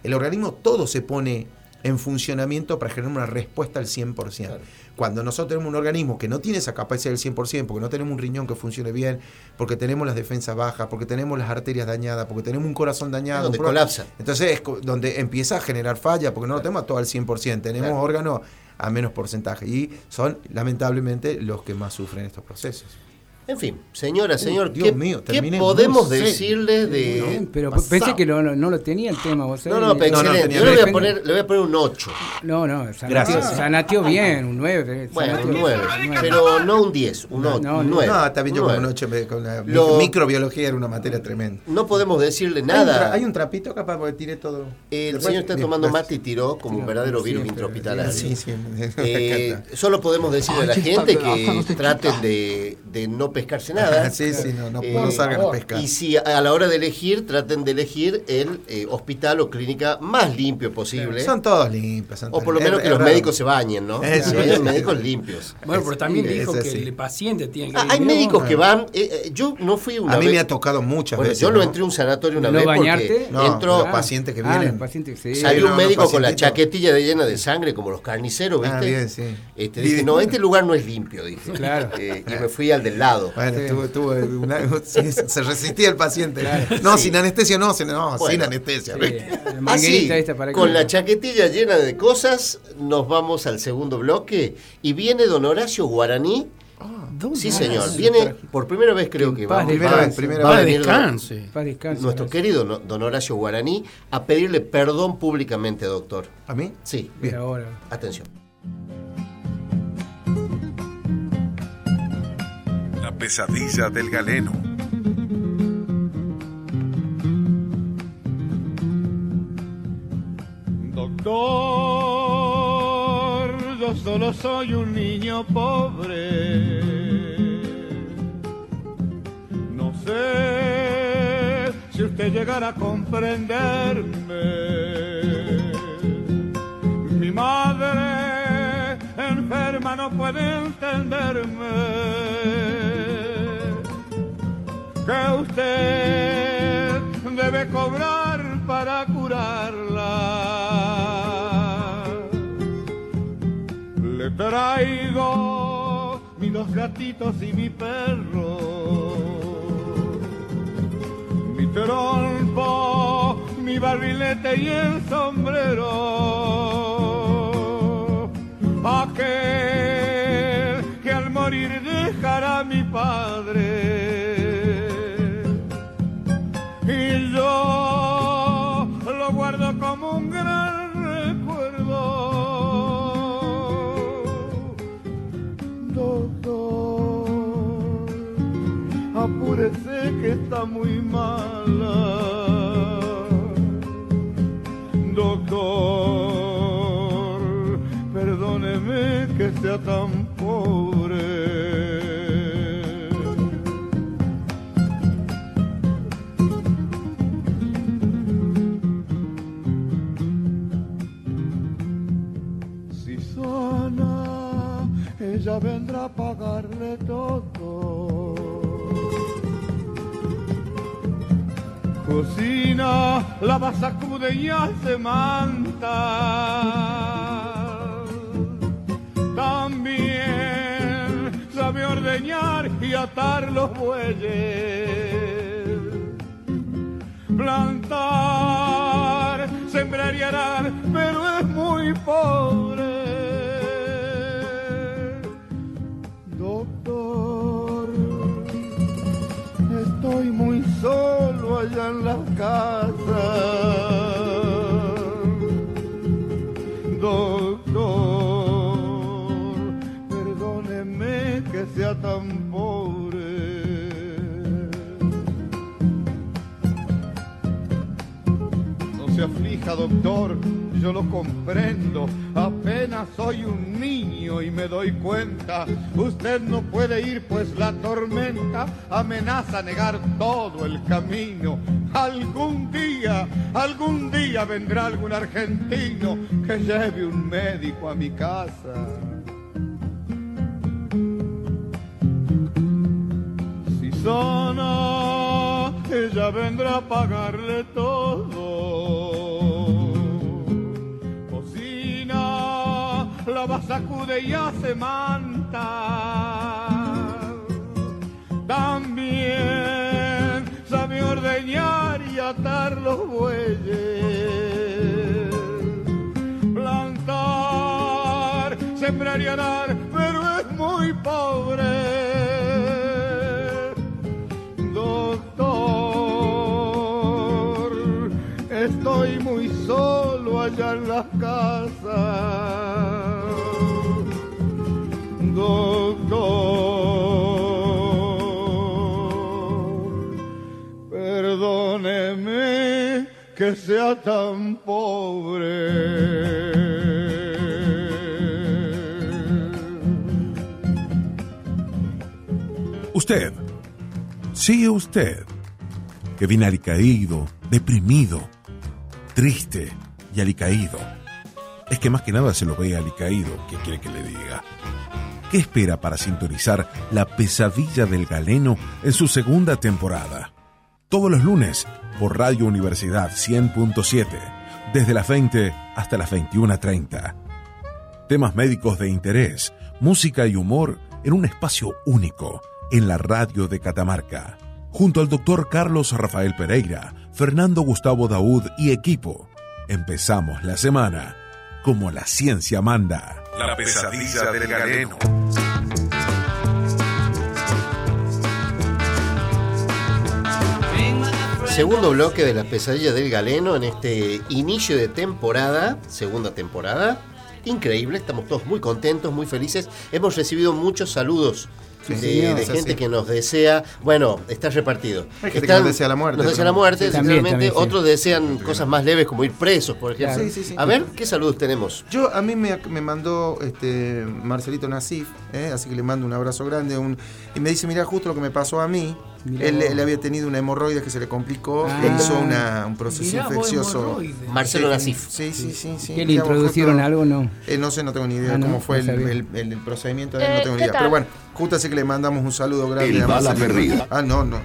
el organismo todo se pone en funcionamiento para generar una respuesta al 100%. Claro. Cuando nosotros tenemos un organismo que no tiene esa capacidad del 100%, porque no tenemos un riñón que funcione bien, porque tenemos las defensas bajas, porque tenemos las arterias dañadas, porque tenemos un corazón dañado, Es donde colapsa. entonces es donde empieza a generar falla, porque no lo tenemos todo al 100%, tenemos Claro. órganos a menos porcentaje y son lamentablemente los que más sufren estos procesos. En fin, señora, señor, Dios ¿qué, mío, qué podemos muy serio. decirle de... Bien, pero pasado. pensé que lo- no, no lo tenía el tema, vos No, sabés. no, pero No, no, excelente. tenía Yo le voy, a poner, le voy a poner un 8. No, no, Sanateó, Gracias. Sanateó bien, un 9. Bueno, un 9. Pero no un 10, un No, 8, no, un no. 9. No, bien, yo un con, nueve. ocho me- con la Lo- microbiología era una materia tremenda. No podemos decirle Hay un, tra- nada. hay un trapito capaz porque tiré todo. El Después- señor está bien, tomando mate y tiró como un verdadero virus intrahospitalario. Sí, sí, Eh, solo podemos decirle a la gente que traten de, de no pescarse nada. Sí, sí, no, no, Eh, no salgan a pescar. Y si a la hora de elegir, traten de elegir el eh, hospital o clínica más limpio posible. Son todos limpios. son o por lo es- menos que es los raro. médicos se bañen, ¿no? Eh, Se bañen médicos limpios. Bueno, pero también Es dijo que el paciente tiene que Ah, ir. hay médicos que van. eh, yo no fui una A mí vez. me ha tocado muchas Bueno, veces. yo lo ¿no? entré a un sanatorio una ¿No vez bañarte? porque No, entró. los pacientes que Ah, vienen. Salió un médico con la chaquetilla de llena de sangre, como los carniceros, ¿viste? Ah, bien, sí. Este, dije, no, este lugar no es limpio, dije. Claro. Eh, y me fui al del lado. Bueno, Sí. tuvo, tuvo una- sí, se resistía el paciente. No, Sí. sin anestesia, no, sin, no, Bueno. sin anestesia. Así, para con la chaquetilla llena de cosas, nos vamos al segundo bloque y viene don Horacio Guaraní. Sí, señor. Viene por primera vez, creo que va, Primera va- vez, primera va a venir don- nuestro querido don Horacio Guaraní a pedirle perdón públicamente, doctor. ¿A mí? Sí, Bien, ahora. atención. Pesadilla del galeno. Doctor, yo solo soy un niño pobre. No sé si usted llegará a comprenderme. Mi madre enferma no puede entenderme que usted debe cobrar para curarla. Le traigo mis dos gatitos y mi perro, mi trompo, mi barrilete y el sombrero. Aquel que al morir dejará a mi padre Doctor, perdóneme que sea tan pobre. Si sana, ella vendrá a pagarle todo. Cocina, lava, sacude y hace manta. También sabe ordeñar y atar los bueyes plantar, sembrar y arar, pero es muy pobre. Doctor, estoy muy solo allá en la casa. Doctor, yo lo comprendo. Apenas soy un niño y me doy cuenta. Usted no puede ir, pues la tormenta amenaza negar todo el camino. Algún día, algún día vendrá algún argentino que lleve un médico a mi casa. Si sana, ella vendrá a pagarle todo. Lava, sacude y hace manta. También sabe ordeñar y atar los bueyes. Plantar, sembrar y arar, pero es muy pobre. Doctor, estoy muy solo allá en la casa. Sea tan pobre. Usted, sí usted, que viene alicaído, deprimido, triste y alicaído. Es que más que nada se lo ve alicaído, ¿qué quiere que le diga? ¿Qué espera para sintonizar La pesadilla del galeno en su segunda temporada? Todos los lunes por Radio Universidad 100.7, desde las 20 hasta las 21.30. Temas médicos de interés, música y humor en un espacio único, en la radio de Catamarca, junto al doctor Carlos Rafael Pereira, Fernando Gustavo Daud y equipo. Empezamos la semana como la ciencia manda. La pesadilla del galeno. Segundo bloque de la pesadilla del galeno en este inicio de temporada, segunda temporada. Increíble, estamos todos muy contentos, muy felices. Hemos recibido muchos saludos Sí, de, señor, de gente así. que nos desea, bueno, está repartido. Hay gente que Están- nos desea la muerte, Nos desea la muerte, Sí, también, sinceramente. también, sí. Otros desean cosas más leves como ir presos, por ejemplo. Claro. Sí, sí, sí. A ver, ¿qué saludos tenemos? Yo, a mí me, me mandó este Marcelito Nasif, ¿eh? así que le mando un abrazo grande. Un, y me dice, mira, justo lo que me pasó a mí. Mirá Él, él había tenido una hemorroide que se le complicó Ah. e hizo una- un proceso infeccioso. Marcelo Nasif. Sí, sí, sí. sí. ¿Qué le introducieron algo no? Eh, no sé, no tengo ni idea Ah, no, cómo fue no el, el- el- el procedimiento de él, Eh, no tengo ni ¿qué idea. tal? Pero bueno, justo así que le mandamos un saludo grande. El a bala perdida. Ah, no, no.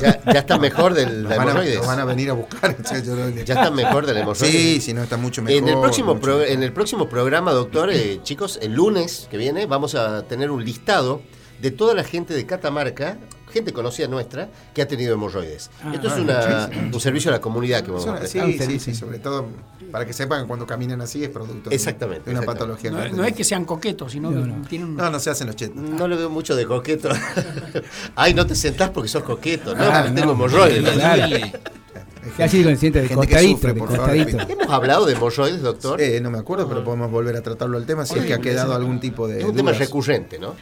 Ya, ya está mejor del Nos van, a, hemorroides. nos van a venir a buscar. o sea, yo no- Ya está mejor del hemorroides. Sí, sí, no, está mucho mejor. En el, próximo mucho pro- mejor. en el próximo programa, doctor, eh, chicos, el lunes que viene vamos a tener un listado de toda la gente de Catamarca, gente conocida nuestra, que ha tenido hemorroides. Esto es ah, una- un servicio a la comunidad que vamos a prestar. sí, sí, sí, sobre todo para que sepan que cuando caminan así es producto de- Exactamente, de una exactamente. patología. No, no es que sean coquetos, sino que tienen un... No, no se hacen los chetos. No le veo mucho de coqueto. Ay, no te sentás porque sos coqueto, ¿no? Ah, no. tengo hemorroides. Ya así consciente de costadito, sufre, de favor. costadito. Hemos hablado de hemorroides, doctor. Eh, no me acuerdo, pero podemos volver a tratarlo al tema si es que ha quedado algún tipo de. es un tema recurrente, ¿no?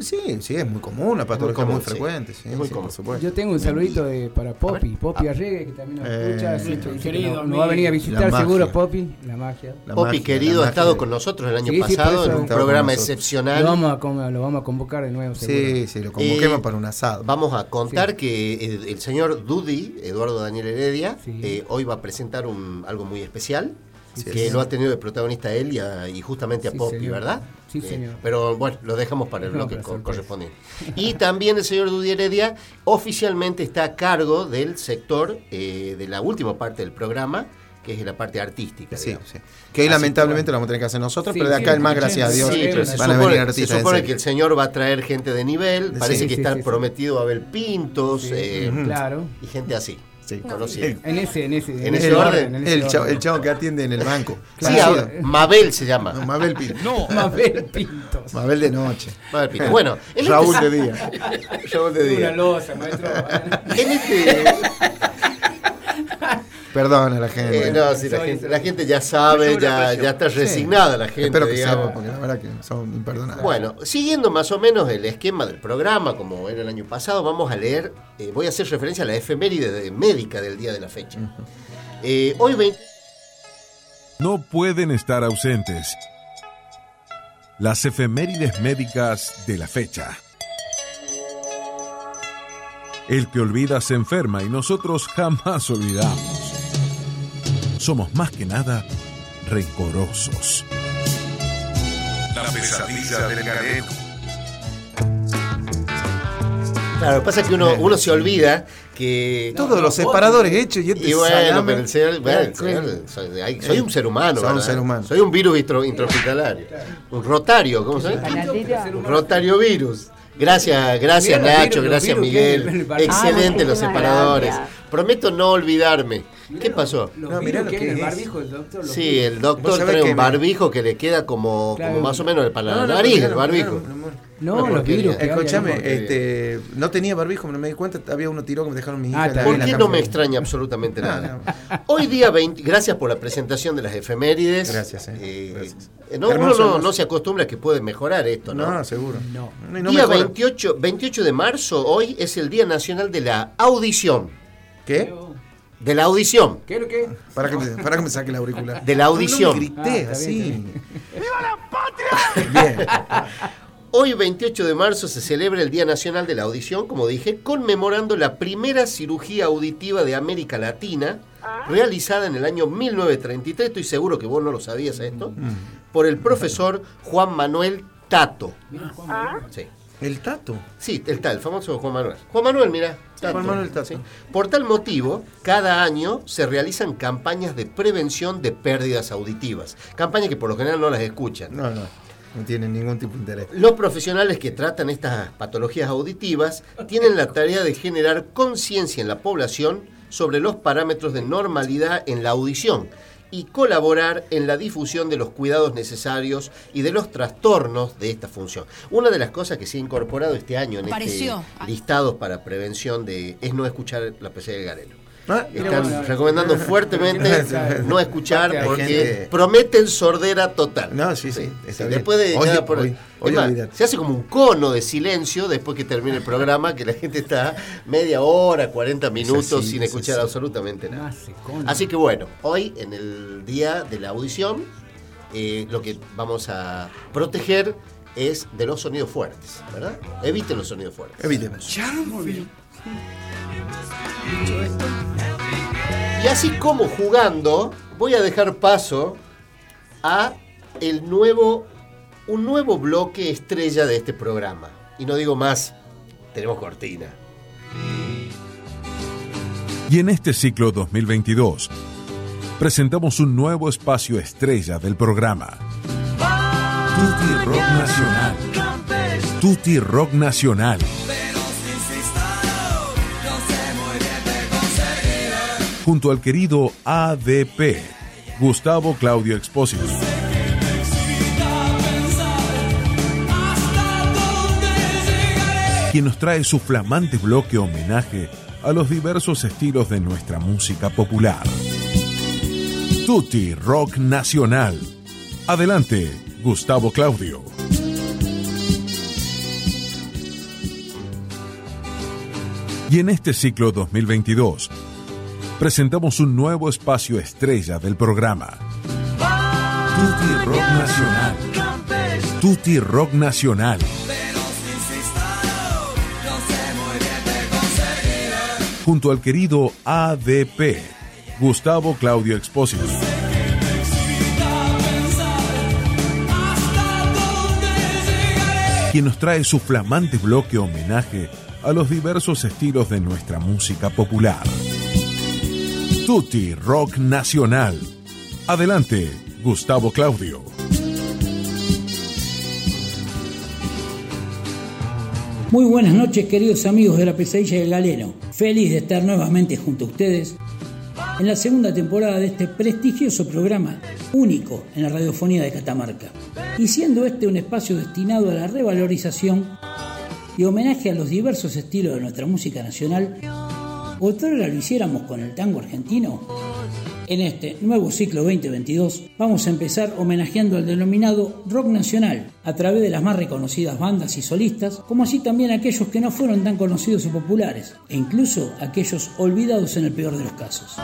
Sí, sí, es muy común, una patología muy, común, sí. frecuente. Sí, Es muy sí, común. por supuesto. Yo tengo un saludito de, para Poppy, Poppy Arregue, que también nos Eh, escucha. nuestro querido nos, va a venir a visitar La seguro. Poppy, la magia. La magia, querido, la ha estado de- con nosotros el año pasado en un programa excepcional. Lo vamos, a, com- lo vamos a convocar de nuevo, seguro. Sí, sí, lo convoquemos Eh, para un asado. Vamos a contar que el, el señor Dudi, Eduardo Daniel Heredia, Sí. eh, hoy va a presentar un, algo muy especial, Sí, que señor. lo ha tenido de protagonista él y, a- y justamente a Sí, Poppy, señor. ¿verdad? Sí, Eh, señor. pero bueno, lo dejamos para el No, bloque co- correspondiente. Y también el señor Dudi Heredia oficialmente está a cargo del sector eh, de la última parte del programa, que es la parte artística. Sí, digamos. sí. Que Así lamentablemente que lo vamos a tener que hacer nosotros, Sí, pero de sí, acá en más, gracias a Dios, Sí, pero se van a supone, venir se artistas. en supone que el señor va a traer gente de nivel, parece Sí, que sí, está sí, sí. prometido Abel Pintos Sí, eh, Claro. y gente así, Sí. conocida. En ese, en ese, En ese orden. en ese el, chavo, el chavo que atiende en el banco. Sí, Claro. a- Mabel se llama. No, Mabel Pino. No, Mabel Pintos. Mabel de noche. Mabel Pintos. Bueno, en Raúl este, de día. Raúl de Una día. losa, maestro. En este, Perdón a la gente. eh, no, sí, la, gente, la gente ya sabe, ya, ya está resignada la gente. Espero que digamos. sepa, porque la verdad que son imperdonables. Bueno, siguiendo más o menos el esquema del programa, como era el año pasado, vamos a leer, eh, voy a hacer referencia a la efeméride de- médica del día de la fecha. Eh, hoy 20 No pueden estar ausentes. Las efemérides médicas de la fecha. El que olvida se enferma y nosotros jamás olvidamos. Somos más que nada rencorosos. La pesadilla del galeno. Claro, lo que pasa es que uno, uno se olvida que... Todos los separadores hechos y este Y bueno, salame- pero el señor, bueno, el señor- soy, un ser humano. Soy un ser humano. Soy un virus intrahospitalario. Un rotario, ¿cómo se llama? Un rotario virus. Gracias, gracias Nacho, virus, gracias Miguel. Excelente Ah, los separadores. Prometo no olvidarme. ¿Qué pasó? Los No, mirá lo que en el es. barbijo del doctor. los Sí, virus. el doctor trae un me- barbijo que le queda como, Claro. como más o menos para No, la no, nariz, el barbijo. No, los virus. Escúchame, este, no tenía barbijo, no me di cuenta, había uno tiró que me dejaron mi hija. Ah, ¿Por qué no me extraña absolutamente No, nada? Hoy día 20, gracias por la presentación de las efemérides. Gracias, eh, gracias. eh, no, uno no, hermoso. no se acostumbra a que puede mejorar esto, ¿no? No, seguro. No. Día mejora. 28, 28 de marzo, hoy es el Día Nacional de la Audición. ¿Qué? De la audición. ¿Qué es lo que? Para que me, para que me saque el auricular. De la audición. No, me grité Ah, así. bien, Bien. Hoy, 28 de marzo, se celebra el Día Nacional de la Audición, como dije, conmemorando la primera cirugía auditiva de América Latina, realizada en el año 1933, estoy seguro que vos no lo sabías esto, por el profesor Juan Manuel Tato. Sí. El tato. Sí, el tal, el famoso Juan Manuel. Juan Manuel, mira. Juan Manuel Tato. Por tal motivo, cada año se realizan campañas de prevención de pérdidas auditivas. Campañas que por lo general no las escuchan. No, no. No tienen ningún tipo de interés. Los profesionales que tratan estas patologías auditivas tienen la tarea de generar conciencia en la población sobre los parámetros de normalidad en la audición y colaborar en la difusión de los cuidados necesarios y de los trastornos de esta función. Una de las cosas que se ha incorporado este año en Apareció. este listado para prevención de es no escuchar la pesadilla del galeno. Ah, Están recomendando fuertemente no escuchar porque gente- prometen sordera total. No, sí, sí, bien. Después de Hoy- ya por- hoy- es hoy más, olvídate. se hace como un cono de silencio después que termine el programa, que la gente está media hora, 40 minutos así, sin es escuchar absolutamente nada. Así que bueno, hoy en el día de la audición, eh, lo que vamos a proteger es de los sonidos fuertes, ¿verdad? Eviten los sonidos fuertes. Evíteme. Y así como jugando, voy a dejar paso a el nuevo, un nuevo bloque estrella de este programa. Y no digo más, tenemos cortina. Y en este ciclo 2022 presentamos un nuevo espacio estrella del programa. Tutti Rock Nacional. Tutti Rock Nacional. Junto al querido ADP, Gustavo Claudio Expósito. quien nos trae su flamante bloque homenaje a los diversos estilos de nuestra música popular. Tutti Rock Nacional. Adelante, Gustavo Claudio. Y en este ciclo 2022 presentamos un nuevo espacio estrella del programa. Tutti Rock Nacional. Tutti Rock Nacional. Junto al querido ADP, Gustavo Claudio Expósito. Quien nos trae su flamante bloque homenaje a los diversos estilos de nuestra música popular. Tutti Rock Nacional. Adelante, Gustavo Claudio. Muy buenas noches queridos amigos de la pesadilla del galeno. Feliz de estar nuevamente junto a ustedes en la segunda temporada de este prestigioso programa único en la radiofonía de Catamarca. Y siendo este un espacio destinado a la revalorización y homenaje a los diversos estilos de nuestra música nacional, otrora lo hiciéramos con el tango argentino. En este nuevo ciclo 2022 vamos a empezar homenajeando al denominado rock nacional a través de las más reconocidas bandas y solistas, como así también aquellos que no fueron tan conocidos o populares, e incluso aquellos olvidados en el peor de los casos.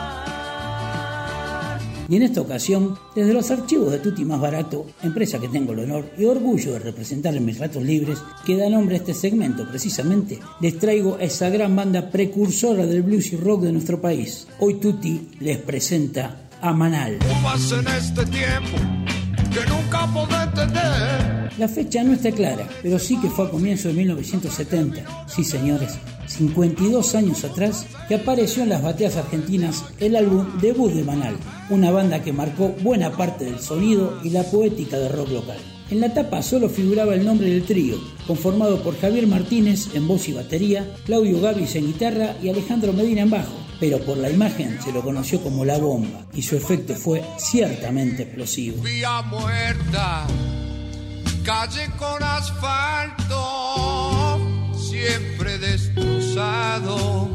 Y en esta ocasión, desde los archivos de Tutti Más Barato, empresa que tengo el honor y orgullo de representar en mis ratos libres, que da nombre a este segmento precisamente, les traigo a esa gran banda precursora del blues y rock de nuestro país. Hoy Tutti les presenta a Manal. Uvas en este tiempo que nunca. La fecha no está clara, pero sí que fue a comienzos de 1970. Sí, señores, 52 años atrás, que apareció en las bateas argentinas el álbum debut de Manal, una banda que marcó buena parte del sonido y la poética del rock local. En la tapa solo figuraba el nombre del trío, conformado por Javier Martínez en voz y batería, Claudio Gavis en guitarra y Alejandro Medina en bajo, pero por la imagen se lo conoció como La Bomba y su efecto fue ciertamente explosivo. Vía muerta, calle con asfalto, siempre destrozado.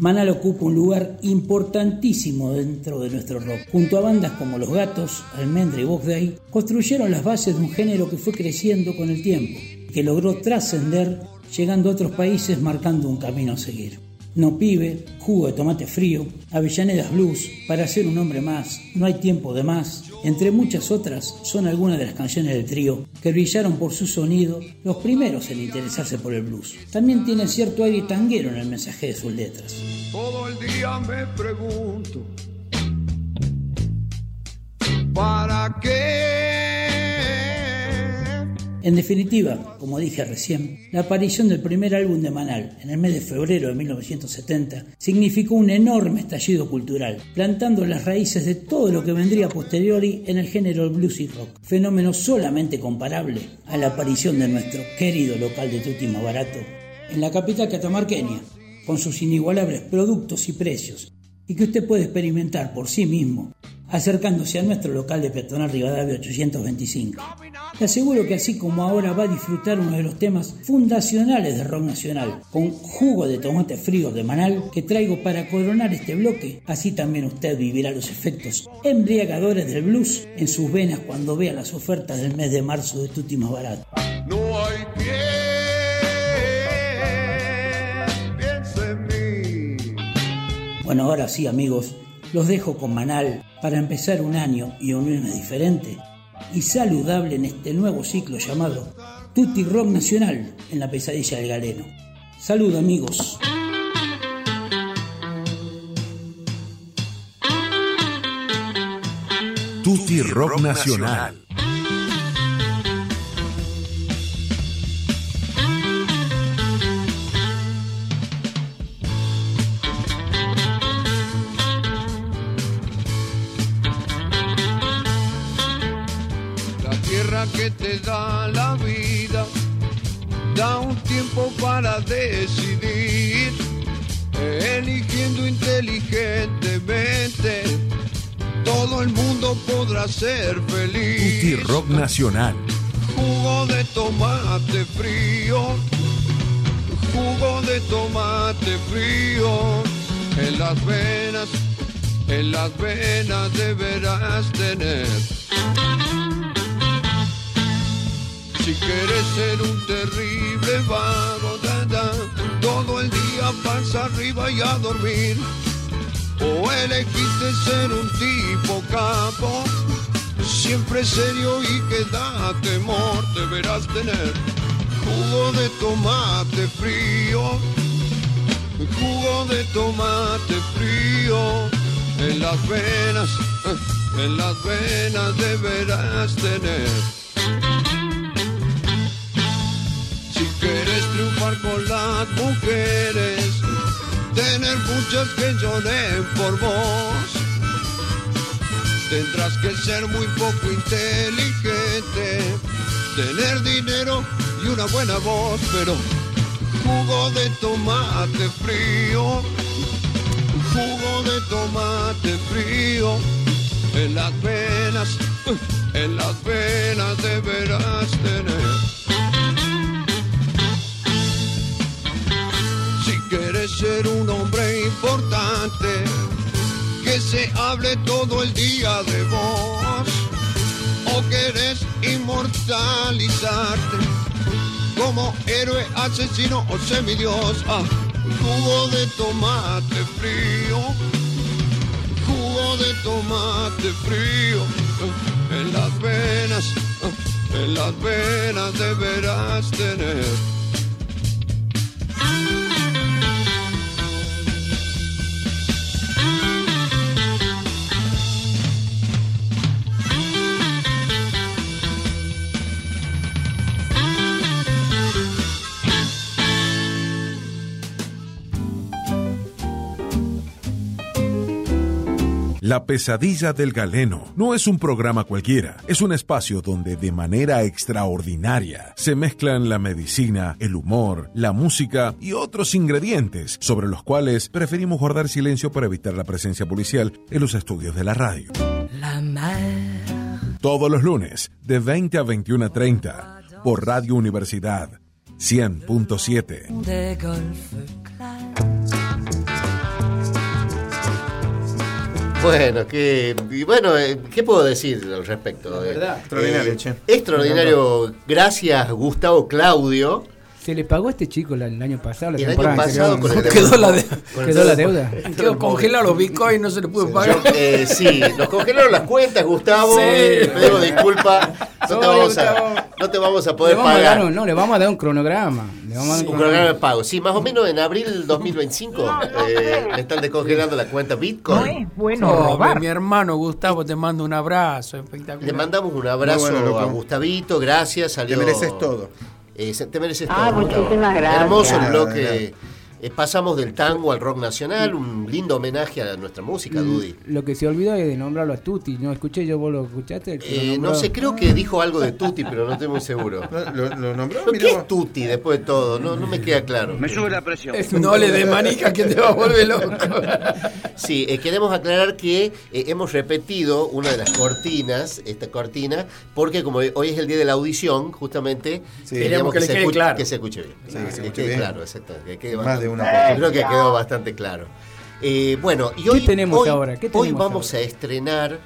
Manal ocupa un lugar importantísimo dentro de nuestro rock. Junto a bandas como Los Gatos, Almendra y Box Day, construyeron las bases de un género que fue creciendo con el tiempo, que logró trascender llegando a otros países marcando un camino a seguir. No pibe, jugo de tomate frío, Avellanedas Blues, para ser un hombre más, no hay tiempo de más, entre muchas otras son algunas de las canciones del trío que brillaron por su sonido, los primeros en interesarse por el blues. También tiene cierto aire tanguero en el mensaje de sus letras. Todo el día me pregunto, ¿para qué? En definitiva, como dije recién, la aparición del primer álbum de Manal en el mes de febrero de 1970 significó un enorme estallido cultural, plantando las raíces de todo lo que vendría posteriori en el género blues y rock, fenómeno solamente comparable a la aparición de nuestro querido local de Tutti Barato en la capital catamarqueña, con sus inigualables productos y precios, y que usted puede experimentar por sí mismo acercándose a nuestro local de peatonal Rivadavia 825. Le aseguro que así como ahora va a disfrutar uno de los temas fundacionales de rock nacional, con jugo de tomate frío de Manal que traigo para coronar este bloque, así también usted vivirá los efectos embriagadores del blues en sus venas cuando vea las ofertas del mes de marzo de Tutti Más Barato. No hay pie. Bueno, ahora sí amigos, los dejo con Manal para empezar un año y un lunes diferente y saludable en este nuevo ciclo llamado Tutti Rock Nacional en la pesadilla del galeno. Salud amigos. Tutti Rock Nacional. Nacional. Jugo de tomate frío, jugo de tomate frío, en las venas, en las venas deberás tener. Si quieres ser un terrible vago, da, da, todo el día pasa arriba y a dormir. O elegiste ser un tipo capo, siempre serio y que da temor, deberás tener jugo de tomate frío, jugo de tomate frío, en las venas, en las venas deberás tener. Si quieres triunfar con las mujeres, tener muchas que lloren por vos. Tendrás que ser muy poco inteligente, tener dinero y una buena voz, pero jugo de tomate frío, jugo de tomate frío, en las venas, en las venas deberás tener. Si quieres ser un hombre importante, que se hable todo el día de vos. O querés inmortalizarte como héroe, asesino o semidios. Ah, jugo de tomate frío, jugo de tomate frío, en las venas, en las venas deberás tener. La pesadilla del galeno no es un programa cualquiera, es un espacio donde de manera extraordinaria se mezclan la medicina, el humor, la música y otros ingredientes sobre los cuales preferimos guardar silencio para evitar la presencia policial en los estudios de la radio. La mer Todos los lunes, de 20 a 21.30, por Radio Universidad 100.7. Bueno, que, y bueno, eh, ¿qué puedo decir al respecto? Eh, verdad. Extraordinario, eh, che. Extraordinario. Gracias, Gustavo Claudio. Se le pagó a este chico la- el año pasado, la El año pasado anterior. con el Quedó la, de- con Quedó el- la deuda. quedó congelado los bitcoins, no se le pudo pagar. Yo, eh, sí, nos congelaron las cuentas, Gustavo. Sí. Te pedimos disculpas. No te, vamos a, no no te vamos a poder vamos a pagar. dar un- no, le vamos a dar un cronograma. Le vamos a dar Un programa de pago. Sí, más o menos en abril 2025 eh, le están descongelando la cuenta Bitcoin. No, Mi hermano Gustavo te mando un abrazo espectacular. Le mandamos un abrazo bueno, a Gustavito, gracias. Salió, Te mereces todo. Eh, te mereces Ah, todo. Muchísimas gracias. Hermoso el bloque. Eh, pasamos del tango al rock nacional, un lindo homenaje a nuestra música, Dudy. Lo que se olvidó es de nombrarlo a Tuti. No escuché yo, vos lo escuchaste. Lo Eh, no sé, creo que dijo algo de Tutti, pero no estoy muy seguro. ¿Lo, lo nombró? ¿Pero Mirá ¿Qué es Tutti después de todo? No, no me queda claro. Me sube la presión. Es un- No le des manija que te va a volver loco. Sí, eh, queremos aclarar que eh, hemos repetido una de las cortinas, esta cortina, porque como hoy es el día de la audición, justamente Sí. Queremos que le se quede escuche, claro. que se escuche bien. Sí, que se escuche quede bien. claro, exacto. que quede Más de una. Creo que quedó bastante claro. Eh, bueno, y ¿Qué hoy, tenemos hoy- ahora? ¿Qué hoy tenemos vamos ahora? a estrenar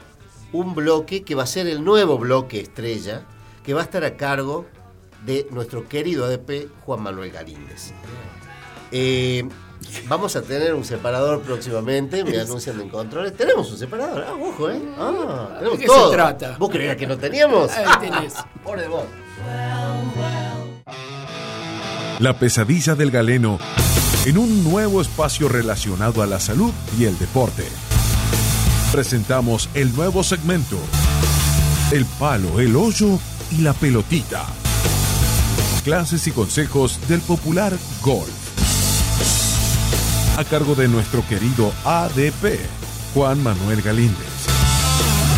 un bloque que va a ser el nuevo bloque estrella, que va a estar a cargo de nuestro querido ADP Juan Manuel Galíndez. Eh, vamos a tener un separador próximamente, me anuncian en controles. Tenemos un separador, ah, ojo, ¿eh? Ah, tenemos ¿De qué todo. se trata? ¿Vos creías que no teníamos? Ahí tenés. Por de vos. La pesadilla del galeno en un nuevo espacio relacionado a la salud y el deporte. Presentamos el nuevo segmento, el palo, el hoyo y la pelotita. Clases y consejos del popular golf. A cargo de nuestro querido ADP, Juan Manuel Galíndez,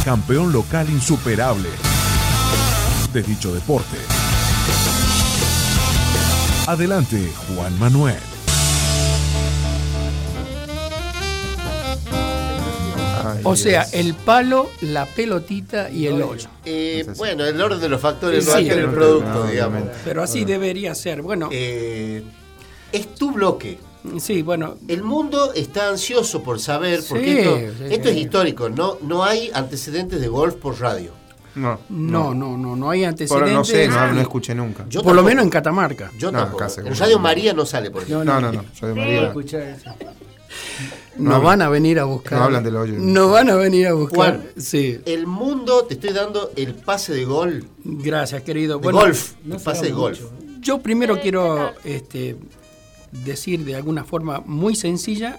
campeón local insuperable de dicho deporte. Adelante, Juan Manuel. O sea, el palo, la pelotita y el hoyo. Eh, bueno, el orden de los factores Sí, no sí, el producto, no, digamos. Pero así debería ser. Bueno, Eh, es tu bloque. sí, bueno. El mundo está ansioso por saber, porque Sí, esto, sí, esto es histórico, no, no hay antecedentes de golf por radio. No, No, no, no, no hay antecedentes. no sé, no, no escuché nunca. Yo por lo menos en Catamarca. Yo No, tampoco. En Radio María no sale, por ejemplo. No, no, no. De María. No, hablan- van a venir a buscar. no hablan del hoyo. No van a venir a buscar. Juan. Sí. El mundo, te estoy dando el pase de gol, Gracias, querido. de Bueno, golf, no el pase de golf. mucho. Yo primero quiero este, decir de alguna forma muy sencilla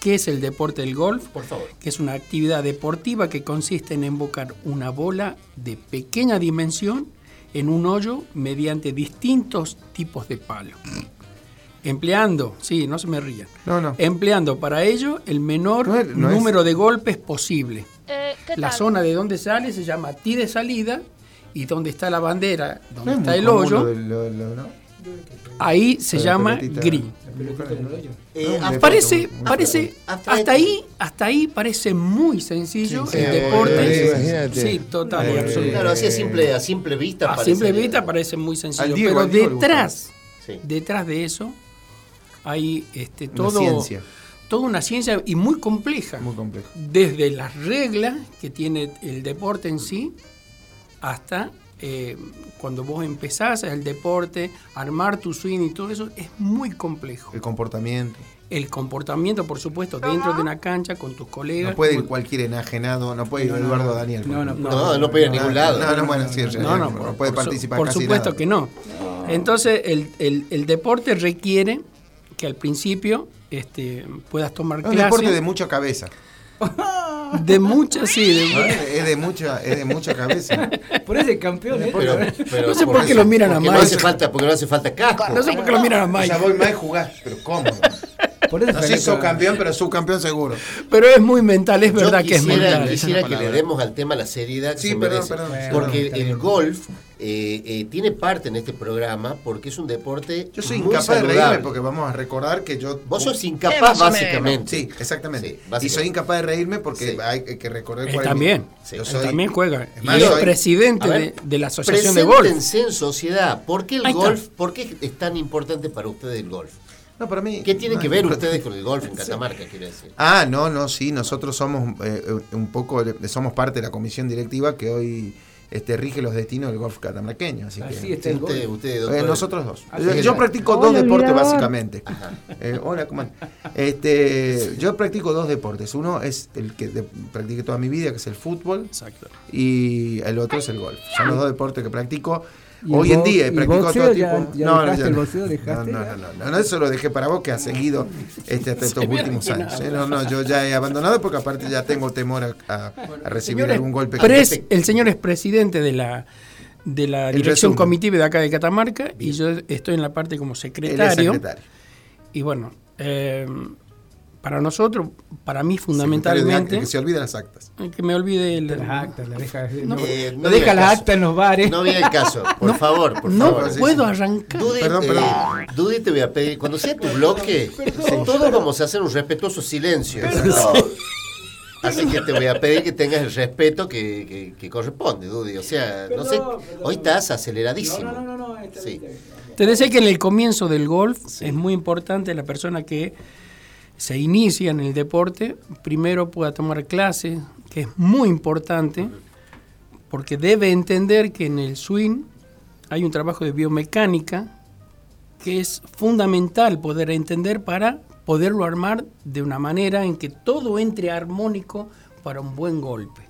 qué es el deporte del golf. Por favor. que es una actividad deportiva que consiste en embocar una bola de pequeña dimensión en un hoyo mediante distintos tipos de palo. Empleando, sí, no se me rían, No, no. empleando para ello el menor No es- no es- número de golpes posible. Eh, ¿qué La tal? zona de donde sale se llama tee de salida y donde está la bandera, donde es está el hoyo, lo del- lo- lo- ¿no? ahí se La llama pelotita. green. Eh, No, me Parece, parece, Hasta hasta ahí. hasta ahí parece muy sencillo Sí, el sí, deporte. imagínate. Sí, total Eh, absoluto. Claro, así a simple, a simple vista. A parece- simple vista parece muy sencillo, Diego, pero detrás, Sí. detrás de eso hay este, Una todo, ciencia. toda una ciencia y muy compleja. Muy complejo. Desde las reglas que tiene el deporte en sí hasta eh, cuando vos empezás el deporte, armar tu swing y todo eso es muy complejo. El comportamiento. El comportamiento, por supuesto, dentro de una cancha con tus colegas. No puede ir cualquier enajenado, no puede ir Eduardo Daniel. No, no. No, no puede ir a ningún lado. No, no, bueno, sí, en No, no, no, por, puede participar por casi supuesto nada. que no. Entonces, el, el- el deporte requiere que al principio este, puedas tomar Es un clases deporte de mucha cabeza. de muchas, sí, de- Es de mucha, es de mucha cabeza. Por ese campeón, ¿eh? Pero, pero No sé por qué eso, lo miran a porque no Mike. hace falta, porque no hace falta casco. no sé por qué lo miran a O Mike, sea, voy más a jugar, pero ¿cómo? Por eso campeón, pero subcampeón seguro. pero es muy mental, es Yo verdad que es quisiera, mental. quisiera que le demos al tema la seriedad que Sí, se perdón, merece. perdón, porque perdón. el golf eh, eh, tiene parte en este programa porque es un deporte Yo soy muy incapaz de reírme porque vamos a recordar que yo. Vos sos incapaz básicamente. Sí, exactamente. Sí, y soy incapaz de reírme porque Sí. hay que recordar cuál es también. Yo soy- también juega. Y es soy- presidente ver, de, de la Asociación de Golf. En sociedad. ¿Por qué el golf? ¿Por qué es tan importante para ustedes el golf? No, para mí. ¿Qué tienen no, que ver no, ustedes con el golf en Catamarca, quiero decir? Ah, no, no, sí, nosotros somos eh, un poco, de- somos parte de la comisión directiva que hoy este, rige los destinos del golf catamarqueño. Así, Así que, está el golf. Usted, usted, eh, nosotros dos. Yo, practico Hola, dos deportes Mirador. básicamente. Eh, hola, ¿cómo? Este, yo practico dos deportes. Uno es el que de- practiqué toda mi vida, que es el fútbol, Exacto. y el otro es el golf. Son los dos deportes que practico. ¿Y Hoy en día y practico boxeo todo ya- tipo. ya no, no, dejaste ya el no. boxeo? ¿Dejaste? No, no, no, no, no, eso lo dejé para vos que has seguido este, hasta estos últimos que años. ¿eh? No, no, yo ya he abandonado porque aparte ya tengo temor a, a- a recibir algún golpe. pres- el señor es presidente de la de la El dirección resumen. comitiva de acá de Catamarca y yo estoy en la parte como Él es secretario. secretario. Y bueno, eh, para nosotros, para mí fundamentalmente, que se olvida las actas. eh, que me olvide el, Las actas, las deja, No, no, Eh, no no deja las caso. actas en los bares. No viene el caso, por favor, por no favor. sí, puedo sí. arrancar. Dudy, Perdón, eh, perdón. Dudy, te voy a pedir, cuando sea tu bloque, todos vamos a hacer un respetuoso silencio. Así que te voy a pedir que tengas el respeto que, que- que corresponde, Dudy. O sea, no sé, Perdón, perdón. hoy estás aceleradísimo. No, no, no, no, Sí. Te decía que en el comienzo del golf es muy importante la persona que se inicia en el deporte, primero pueda tomar clases, que es muy importante, porque debe entender que en el swing hay un trabajo de biomecánica que es fundamental poder entender para poderlo armar de una manera en que todo entre armónico para un buen golpe.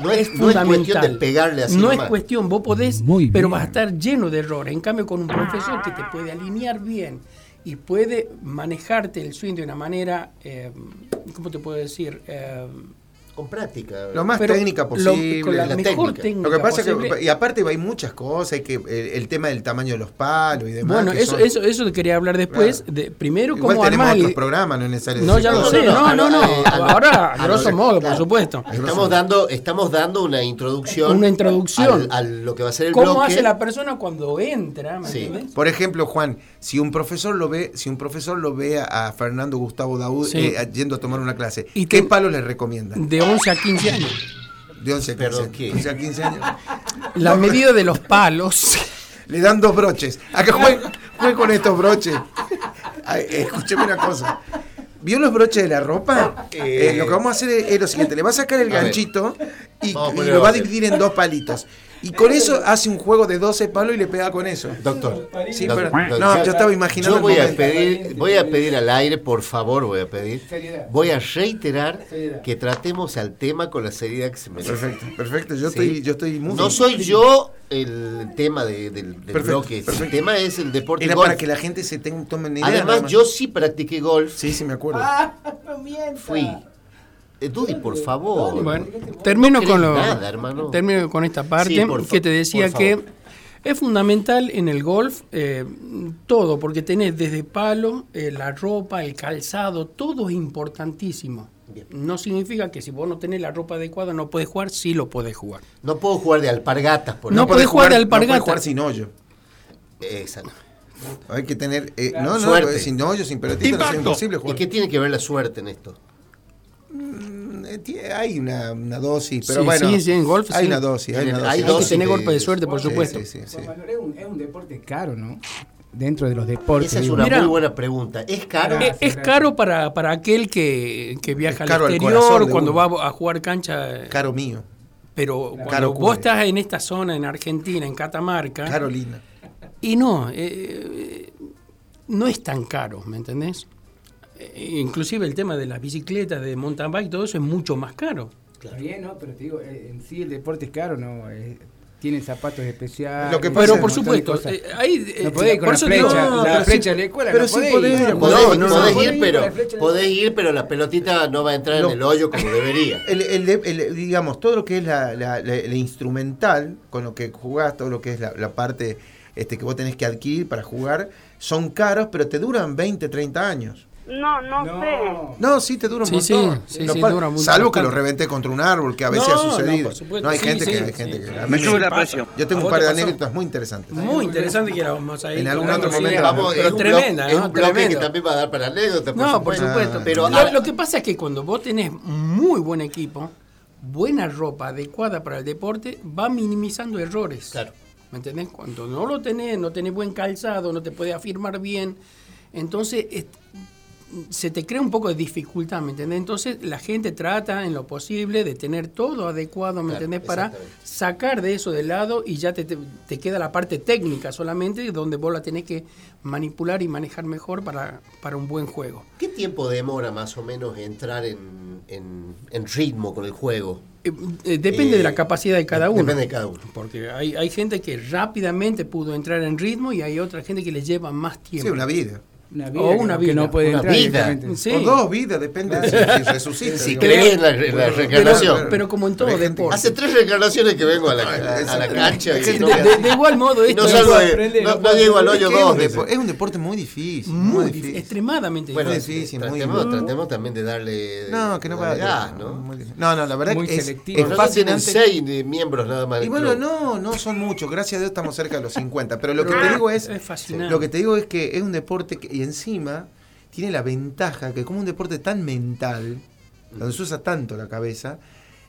No es, no es cuestión de pegarle así No nomás. es cuestión, vos podés, Muy pero vas a estar lleno de errores. En cambio, con un profesor que te puede alinear bien y puede manejarte el swing de una manera, eh, ¿cómo te puedo decir? Eh, Con práctica. Lo más pero técnica lo- posible. con la, la mejor técnica. técnica. Lo que pasa es posible. que, y aparte hay muchas cosas, hay que el, el tema del tamaño de los palos y demás. Bueno, que eso, son- eso, eso te quería hablar después. Claro. De, primero, Igual cómo tenemos armar otros programas, no es necesario No, decir ya lo sé. no, No, no, lo- lo- Ahora, a lo- grosso modo, por supuesto. Estamos dando, estamos dando una introducción. Una introducción. al- a lo que va a ser el ¿Cómo bloque. hace la persona cuando entra? ¿me Sí. entiendes? Por ejemplo, Juan, si un profesor lo ve, si un profesor lo ve a, Fernando Gustavo Daud Sí. eh, yendo a tomar una clase, Y ¿qué te- palo le recomiendan? De 11 a 15 años. De 11 a 15, Perdón, ¿qué? 11 a 15 años. La medida de los palos. Le dan dos broches. A que juegue, juegue con estos broches. Ay, escúcheme una cosa. ¿Vio los broches de la ropa? Eh, lo que vamos a hacer es, es lo siguiente: le va a sacar el A ver. ganchito y, lo va a dividir en dos palitos. Y con eso hace un juego de 12 palos y le pega con eso. Doctor. Sí, doctor, pero- doctor, no, yo estaba imaginando Yo el voy a pedir, voy a pedir al aire, por favor, voy a pedir. Seriedad. Voy a reiterar que tratemos al tema con la seriedad que se merece. Perfecto, perfecto. Yo, Sí. estoy, yo estoy muy No soy yo el tema de- del, del Perfecto, bloque. El perfecto. tema es el deporte Era golf. para que la gente se tenga, tome una idea. Además, más. yo sí practiqué golf. Sí, sí, me acuerdo. Fui. Eh, Dudy, por favor. Bueno, termino No con lo nada, hermano. termino con esta parte Sí, que te decía que es fundamental en el golf eh, todo, porque tenés desde palo, eh, la ropa, el calzado, todo es importantísimo. Bien. No significa que si vos no tenés la ropa adecuada no puedes jugar, sí lo podés jugar. No puedo jugar de alpargatas, por No ejemplo. podés jugar de No alpargata. puede jugar sin hoyo. Exacto. Hay que tener. eh, no, no, Suerte. sin hoyo, sin pelotita, no es imposible ¿Y jugar. qué tiene que ver la suerte en esto? Mm, eh, Hay una, una dosis, pero Sí, bueno. sí, sí, en golf Hay sí. una dosis, hay una dosis. Hay Hay que dosis tener de- golpe de suerte, por Sí, supuesto. sí, sí, sí. Juan Manuel, es un, es un deporte caro, ¿no? Dentro de los deportes. Esa es una Mira. muy buena pregunta. ¿Es caro? Es, es caro para, para aquel que, que viaja al al exterior, de cuando uno. va a jugar cancha. Caro mío, Pero cuando Caro vos estás en esta zona, en Argentina, en Catamarca, Carolina. y no, eh, eh, no es tan caro, ¿me entendés? Eh, inclusive el tema de las bicicletas, de mountain bike, todo eso es mucho más caro. Está bien, ¿no? Pero te digo, eh, en sí el deporte es caro, ¿no? Eh, tienen zapatos especiales. Lo que pasa Pero por supuesto, eh, ahí, eh, No podés ir con por la flecha, no, la pero flecha sí- de la escuela, pero no sí podés ir. ir, Podés, No, no, podés no. ir, pero, podés ir, pero la pelotita no va a entrar No. en el hoyo como debería. El, el de- el- digamos, todo lo que es la, la- la- la instrumental, con lo que jugás, todo lo que es la, la parte este, que vos tenés que adquirir para jugar, son caros, pero te duran 20, 30 años. No, no, sé. No. No, sí, te dura un Sí, montón. sí, sí, Lo dura mucho, Salvo que lo reventé contra un árbol, que a veces No, ha no, sucedido. por supuesto, No, hay sí, gente sí, que... Hay sí, gente sí. que me sube la presión. Yo tengo ¿A un par te de pasó? anécdotas muy interesantes. Muy interesante que vamos a ir. En algún otro momento. Vamos, pero es un tremenda, es ¿no? un bloque que también va a dar para anécdotas. No, por supuesto. Pero lo, que pasa es que cuando vos tenés muy buen equipo, buena ropa adecuada para el deporte, va minimizando errores. Claro. ¿Me entendés? Cuando no lo tenés, no tenés buen calzado, no te puedes afirmar bien, entonces es- se te crea un poco de dificultad, ¿me entendés? Entonces la gente trata en lo posible de tener todo adecuado, ¿me Claro, entendés? Para sacar de eso de lado y ya te, te- te queda la parte técnica solamente, donde vos la tenés que manipular y manejar mejor para, para un buen juego. ¿Qué tiempo demora más o menos entrar en, en- en ritmo con el juego? Eh, eh, depende Eh, de la capacidad de cada uno. Depende de cada uno. Porque hay, hay gente que rápidamente pudo entrar en ritmo y hay otra gente que le lleva más tiempo. Sí, una vida. Una O una que vida. no puede Una entrar vida. directamente. Sí. O dos vidas, depende de si, si resucita. Si crees en la, la reencarnación. Pero, pero como en todo deporte. Hace tres reencarnaciones que vengo a la, a la cancha y no, de, igual modo, esto no es salgo de- aprende, no- no no puedo llego al Es hoyo es, dos depo- es un deporte muy difícil. muy Muy difícil, difícil. extremadamente Bueno, difícil. tratemos, difícil. tratemos también de darle No, que no va gas, ¿no? No, no, la verdad Muy que es, selectivo. es fascinante. seis miembros nada más. Y bueno, no, no son muchos, gracias a Dios estamos cerca de los 50, pero lo que Pero te digo es, es fascinante. lo que te digo es que es un deporte que, y encima tiene la ventaja que como un deporte tan mental, donde se usa tanto la cabeza,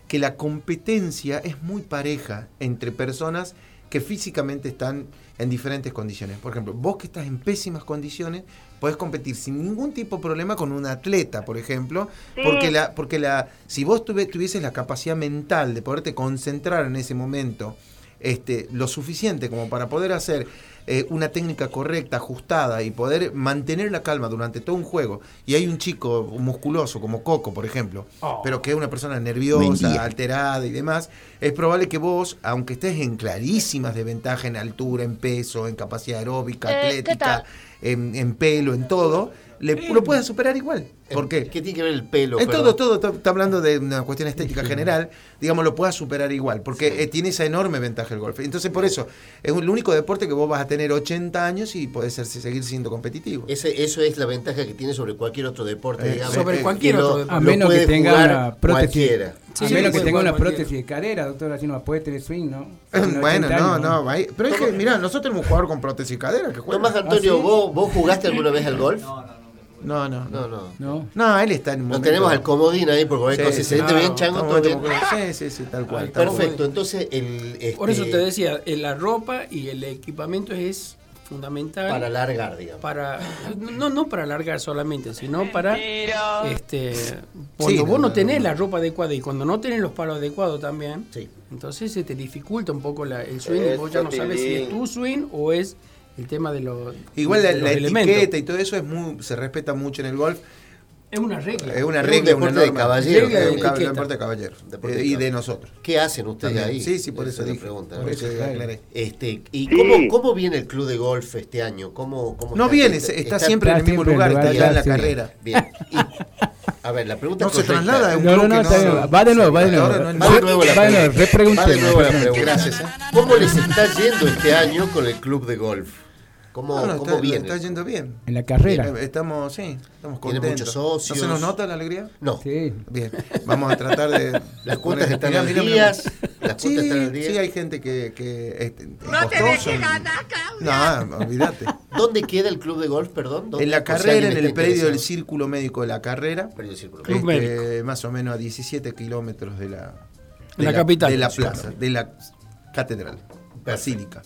que la competencia es muy pareja entre personas que físicamente están en diferentes condiciones. Por ejemplo, vos que estás en pésimas condiciones, podés competir sin ningún tipo de problema con un atleta, por ejemplo, porque la, porque la, si vos tuve- tuvieses la capacidad mental de poderte concentrar en ese momento, este, lo suficiente como para poder hacer eh, una técnica correcta, ajustada y poder mantener la calma durante todo un juego. Y hay un chico musculoso como Coco, por ejemplo, Oh. pero que es una persona nerviosa, alterada y demás, es probable que vos, aunque estés en clarísimas desventajas en altura, en peso, en capacidad aeróbica, Eh, ¿qué atlética, en, en pelo, en todo, le, lo puedas superar igual. ¿Por qué? ¿Qué tiene que ver el pelo? En todo, todo, está- está hablando de una cuestión estética general, digamos, lo puedas superar igual, porque eh, tiene esa enorme ventaja el golf. Entonces, por eso, es el único deporte que vos vas a tener 80 años y podés ser- seguir siendo competitivo. Ese, eso es la ventaja que tiene sobre cualquier otro deporte, Eh, digamos. sobre que cualquier otro deporte. A menos que tenga una prótesis. Sí, a menos que tenga una prótesis de cadera, doctor, así no puede tener swing, ¿no? bueno, 80 no, no, ahí- pero es que, mirá, nosotros tenemos un jugador con prótesis cadera que juega. Tomás Antonio, ¿Ah, sí? ¿vos, ¿vos jugaste alguna vez al golf? No, no, No, no. no. No. No, él está en un momento- tenemos al comodín ahí por cualquier Sí, cosa. sí, Se siente bien chango, todo en bien. un- Sí, sí, sí, tal cual. tal cual. Perfecto, entonces el... este, Por eso te decía, la ropa y el equipamiento es fundamental Para largar, digamos. para no no para alargar solamente sino para este cuando Sí, vos no, no no, tenés no. la ropa adecuada y cuando no tenés los palos adecuados también Sí. entonces se te dificulta un poco la- el swing y vos ya no sabes si es tu swing o es el tema de los Igual la, de los la elementos. etiqueta y todo eso es muy, se respeta mucho en el golf. es una regla Es una Es un regla, una deporte de norma. caballeros, Es un Etiqueta. deporte de caballeros. Deporte Eh, de y de nosotros. ¿Qué hacen ustedes También. ahí? Sí, sí, por eso es la dije. pregunta, Por ¿no? eso aclaré. Este, ¿Y cómo, cómo viene el club de golf este año? ¿Cómo, cómo No está? viene, está, está siempre en el está mismo lugar, está allá en la sí. carrera. Bien. Y, a ver, la pregunta No se correcta. traslada, es un No, no, club no, que está bien. Va de nuevo, va de nuevo. No Va de nuevo la Va de nuevo, pregunta. Va de nuevo la pregunta. Gracias. ¿Cómo les está yendo este año con el club de golf? ¿Cómo, No, no, cómo está, viene? está yendo bien. En la carrera. Eh, Estamos, sí, estamos Tiene contentos. muchos socios. ¿No se nos nota la alegría? No. Sí. Bien, vamos a tratar de... Las poner- están mirá. Las Sí, están al día. sí, hay gente que... que este, no te dejes No, olvídate. ¿Dónde queda el club de golf, perdón? ¿Dónde? En la carrera, en el predio del. Círculo Médico de la Carrera, Predio Círculo. Club este, más o menos a 17 kilómetros de la, de La capital. de la plaza, de la catedral, basílica.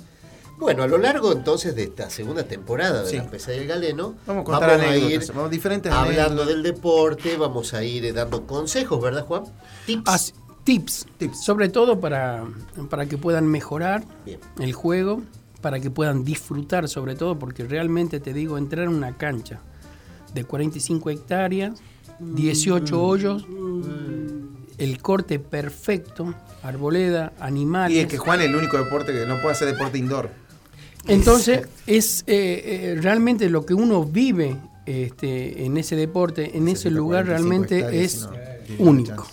Bueno, a lo largo entonces de esta segunda temporada de Sí. La Pesadilla del Galeno, Vamos a contar a ir vamos, diferentes hablando del deporte, vamos a ir eh, dando consejos, ¿verdad, Juan? Tips. As- tips, Tips. sobre todo para, para que puedan mejorar Bien. el juego, para que puedan disfrutar sobre todo, porque realmente te digo, entrar en una cancha de 45 hectáreas, 18 hoyos, el corte perfecto, arboleda, animales. Y es que Juan es el único deporte que no puede hacer deporte indoor. Entonces, es eh, eh, realmente lo que uno vive este, en ese deporte, en ese 60, lugar, 45 realmente es no, único.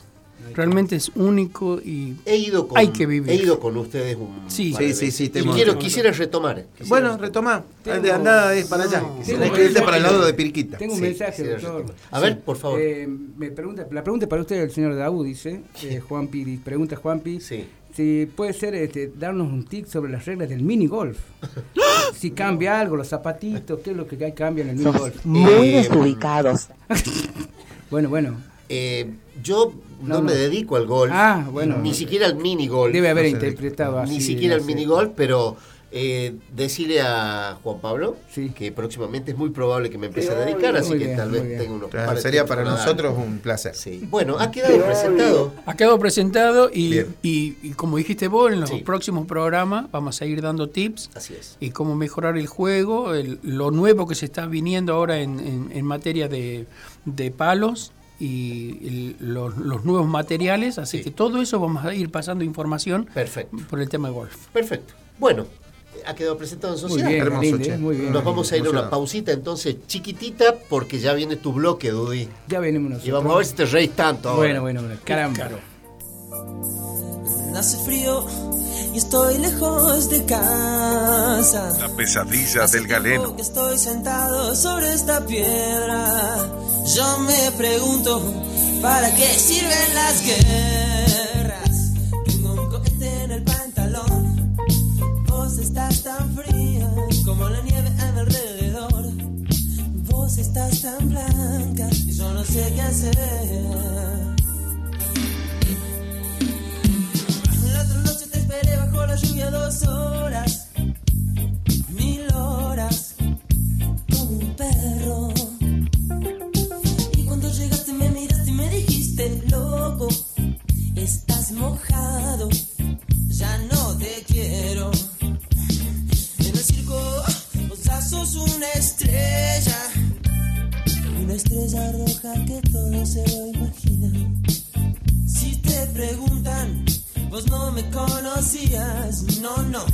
Realmente es único y He ido con, Hay que vivir. He ido con ustedes un Sí. Sí, sí, sí, te Y hemos- quiero, quisiera retomar. quisiera Bueno, retomar. de andada es para allá. No. Que irte para el lado de Piriquita. Tengo un Sí, mensaje, doctor. retomar. A ver, por favor. Eh, me pregunta, la pregunta para usted, el señor Daú, dice, eh, Juan Pi, pregunta Juan Pi, Sí. Si puede ser este, darnos un tip sobre las reglas del mini golf. si cambia algo, los zapatitos, qué es lo que hay cambia en el mini golf. Muy Eh, desubicados. Bueno, bueno, Eh, yo no, No, me no. dedico al golf. Ah, bueno. Ni siquiera al mini golf. debe haber no interpretado así. Ni siquiera al mini golf, pero Eh, decirle a Juan Pablo que próximamente es muy probable que me empiece a dedicar, así Muy que bien, tal vez bien. tenga unos Claro, sería para nosotros un placer. Sí. Bueno, ha quedado presentado. Ha quedado presentado y, Bien. y- y como dijiste vos, en los Sí. próximos programas vamos a ir dando tips Así es. y cómo mejorar el juego, el- lo nuevo que se está viniendo ahora en, en- en materia de, de palos y el- los, los nuevos materiales, así que todo eso vamos a ir pasando información Perfecto. por el tema de golf. Perfecto. Bueno, ha quedado presentado en Muy sociedad. bien, Hermoso, che. muy bien. Nos vamos a ir a una pausita entonces chiquitita porque ya viene tu bloque, Dudy. Ya venimos nosotros. Y vamos a ver si te reís tanto ahora. Bueno, bueno, bueno. Caramba. Hace frío y estoy lejos de casa. La pesadilla del galeno. Que estoy sentado sobre esta piedra. Yo me pregunto, ¿para qué sirven las guerras? Tan blanca y yo no sé qué hacer. La otra noche te esperé bajo la lluvia dos horas, No, no,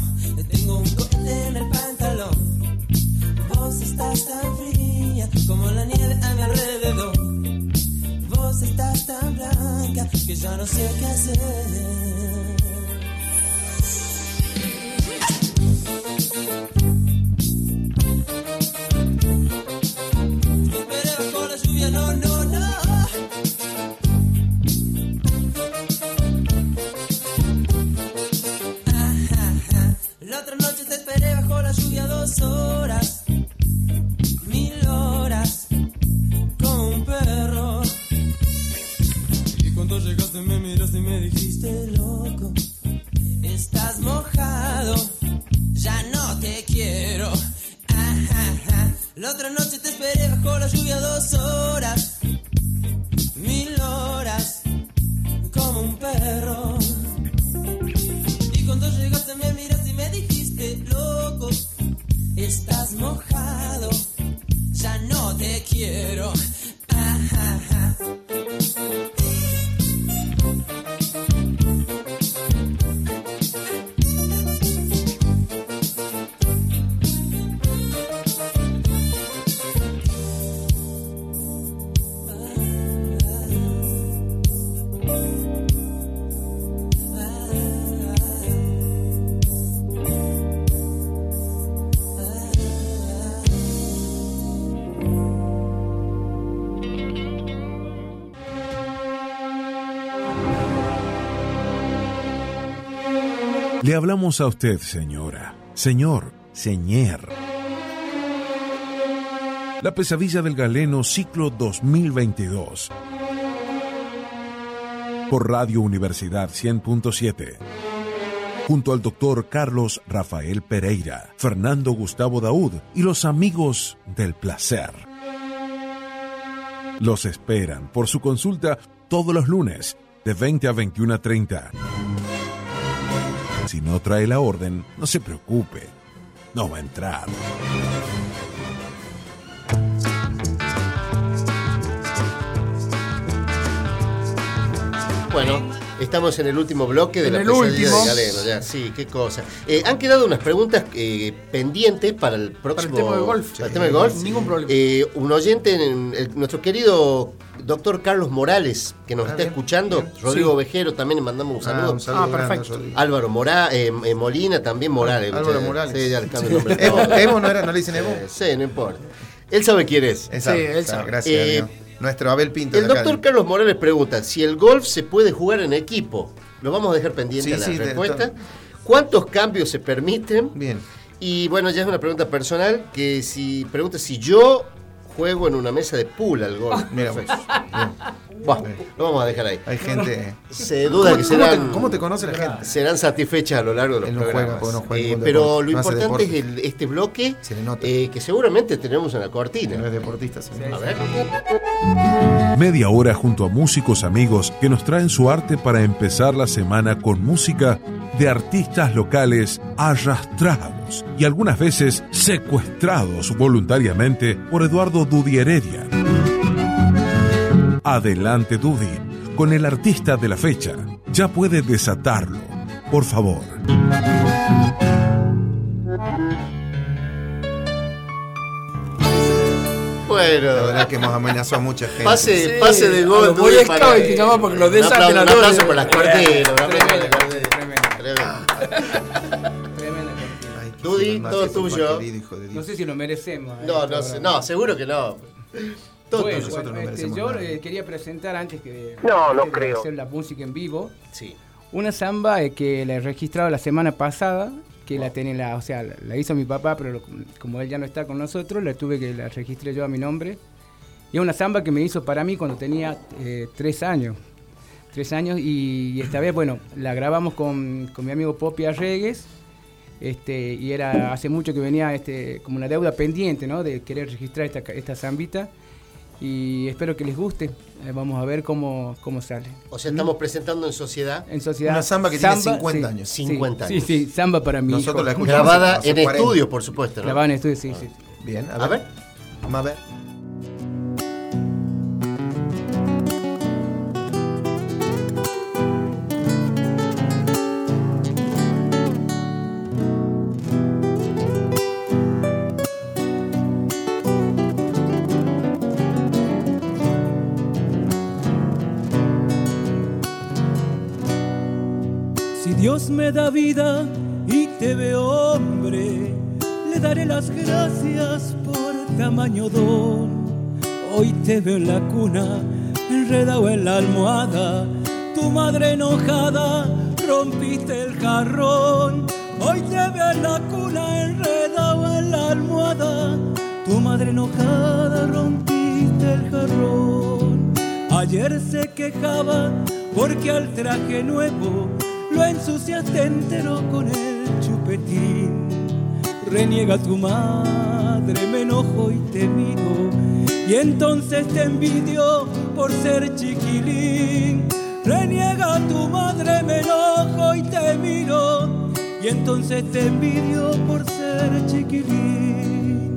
Le hablamos a usted, señora, señor, señor. La pesadilla del galeno ciclo 2022. Por Radio Universidad 100.7. Junto al doctor Carlos Rafael Pereira, Fernando Gustavo Daud y los amigos del placer. Los esperan por su consulta todos los lunes de 20 a 21 a 30. Si no trae la orden, no se preocupe, no va a entrar. Bueno, estamos en el último bloque de En la el pesadilla último. de Galeno, ya, sí, qué cosa. Eh, han quedado unas preguntas eh, pendientes para el próximo tema del golf. para el tema del golf. Ningún problema. Eh, un oyente, en el- nuestro querido doctor Carlos Morales, que nos Ah, está bien, escuchando, bien. Rodrigo Sí. Ovejero, también le mandamos un Ah, saludo. un saludo Ah, perfecto. Álvaro Mora, eh, eh, Molina, también Morales. Álvaro Sí, Morales. Sí, ya le cambio el nombre. Evo, Evo no era, no le dicen Evo. Eh, sí, no importa. Él sabe quién es. Esa, Sí, él esa, sabe. Gracias Eh, a Dios. Nuestro Abel Pinto. El doctor de- Carlos Morales pregunta si el golf se puede jugar en equipo. Lo vamos a dejar pendiente Sí, a la sí, de- respuesta. ¿Cuántos cambios se permiten? Bien. Y bueno, ya es una pregunta personal que si pregunta si yo juego en una mesa de pool al golf. Mira, Perfecto. Bueno, lo vamos a dejar ahí. Hay gente. Se duda que ¿Cómo- cómo te- serán, ¿Cómo te conoce la gente? serán satisfechas a lo largo de los no programas. porque no juega Eh, pero deporte, lo no importante es el- este bloque Se le nota. eh, que seguramente tenemos en la cortina. No es deportista, sí. A ver. Media hora junto a músicos amigos que nos traen su arte para empezar la semana con música de artistas locales arrastrados y algunas veces secuestrados voluntariamente por Eduardo Dudi Heredia. Adelante Dudi, con el artista de la fecha. Ya puede desatarlo, por favor. Bueno, La verdad que hemos amenazado a mucha gente. pase, Sí, pase de a gol. Boy para- Scouts que porque lo Un desaten aplauso- a Un aplauso por las un Musk todo tuyo. querido, hijo de Dios. No sé si lo merecemos. eh, No, no, sé, no, seguro que no. Todo Bueno, tuyo. no este, yo nada. eh, quería presentar antes que No, no de creo. hacer la música en vivo Sí. una samba eh, que la he registrado la semana pasada que la tiene la o sea la, la hizo mi papá pero lo- como él ya no está con nosotros la tuve que la registré yo a mi nombre y es una samba que me hizo para mí cuando tenía eh, tres años tres años y, y esta vez bueno la grabamos con, con mi amigo Poppy Arregues este, y era hace mucho que venía este, como una deuda pendiente, ¿no? De querer registrar esta, ca- esta zambita. Y espero que les guste. Eh, vamos a ver cómo, cómo sale. O sea, estamos presentando en sociedad En sociedad. Una samba que tiene 50 años. sí, 50 sí, años. Sí, sí, samba para mí. Nosotros la escuchamos grabada en 40. estudio, por supuesto. ¿no? Grabada en estudio, sí, sí. Bien, a ver. A ver. Vamos a ver. Da vida y te veo hombre, le daré las gracias por tamaño don. Hoy te veo en la cuna, enredado en la almohada, tu madre enojada, rompiste el jarrón. Hoy te veo en la cuna, enredado en la almohada, tu madre enojada, rompiste el jarrón. Ayer se quejaba porque al traje nuevo lo ensuciaste entero con el chupetín. Reniega tu madre, me enojo y te miro. Y entonces te envidio por ser chiquilín. Reniega tu madre, me enojo y te miro. Y entonces te envidio por ser chiquilín.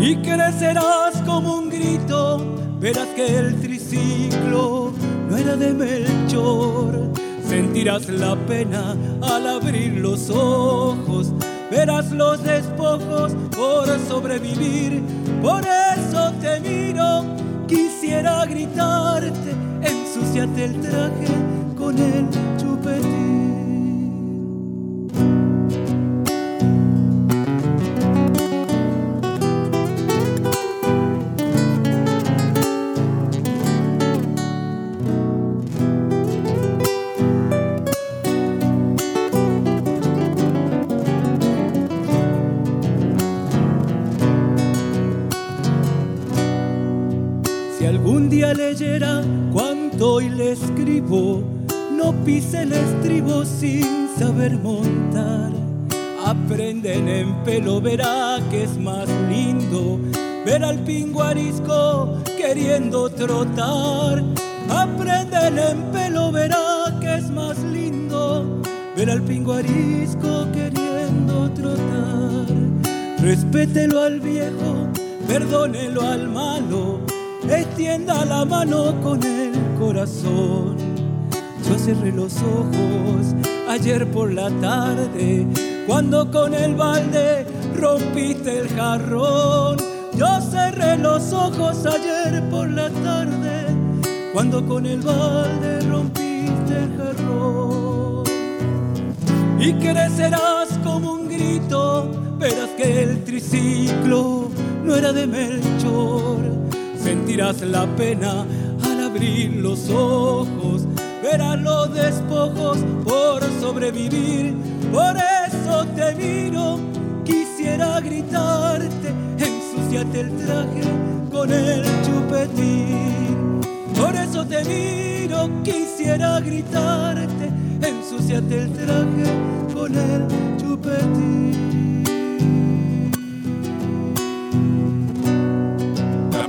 Y crecerás como un grito, verás que el triciclo no era de Melchor. Sentirás la pena al abrir los ojos, verás los despojos por sobrevivir. Por eso te miro, quisiera gritarte, ensuciate el traje con el chupetín. Leyera cuanto hoy le escribo, no pise el estribo sin saber montar. Aprenden en pelo, verá que es más lindo ver al pinguarisco queriendo trotar. Aprenden en pelo, verá que es más lindo ver al pinguarisco queriendo trotar. Respételo al viejo, perdónelo al malo, extienda la mano con el corazón. Yo cerré los ojos ayer por la tarde, cuando con el balde rompiste el jarrón. Yo cerré los ojos ayer por la tarde, cuando con el balde rompiste el jarrón y crecerás como un grito. Verás que el triciclo no era de Melchor. Sentirás la pena al abrir los ojos. Verás los despojos por sobrevivir. Por eso te miro, quisiera gritarte, Ensuciate el traje con el chupetín. Por eso te miro, quisiera gritarte. Ensuciate el traje con el chupetín.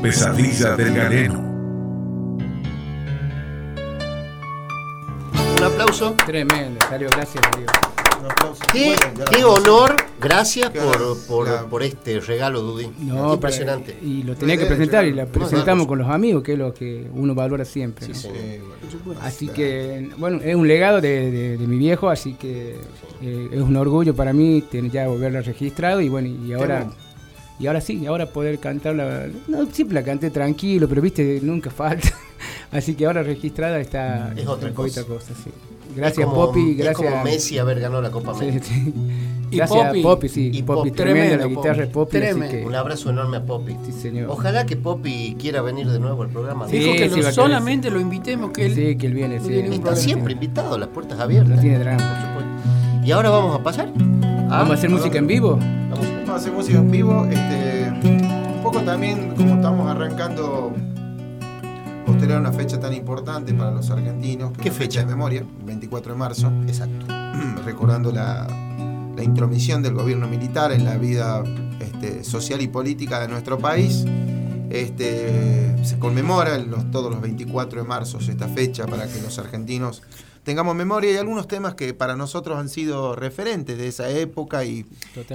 Pesadilla del galeno. Un aplauso. Tremendo, salió, gracias Dios. Un aplauso. Qué, Bueno, qué honor, gracias Qué por, honor. por, por este regalo, Dudy. No, Impresionante. y lo tenía que presentar y la no, presentamos no, con los amigos, que es lo que uno valora siempre. ¿no? Sí, bueno. Así que, bueno, es un legado de, de- de mi viejo, así que eh, es un orgullo para mí tener ya volverla registrado y bueno, y ahora, bueno. Y ahora sí, ahora poder cantarla, no, siempre la canté tranquilo, pero viste, nunca falta. Así que ahora registrada está Es otra cosa. sí. Gracias Es como- Poppy, Es gracias. como Messi haber ganado la Copa América. sí. Y Gracias Poppy. Poppy, sí, Y Poppy, Poppy. tremenda la Tremendo, guitarra de Poppy. Poppy, así Tremendo. que Un abrazo enorme a Poppy. sí señor. Ojalá que Poppy quiera venir de nuevo al programa. Sí, Dijo que sí, lo- a solamente lo invitemos, que él Sí, que él viene, no sí. Está problema. siempre invitado, las puertas abiertas. No tiene drama. Por supuesto. Y ahora vamos a pasar. Vamos a hacer música en vivo. Vamos. Vamos a hacer música en vivo. Este, un poco también, como estamos arrancando posterior a una fecha tan importante para los argentinos. que ¿Qué es fecha? de memoria, el 24 de marzo. Exacto. recordando la, la intromisión del gobierno militar en la vida este, social y política de nuestro país. Este, se conmemora los- todos los 24 de marzo esta fecha para que los argentinos tengamos memoria. Y algunos temas que para nosotros han sido referentes de esa época y,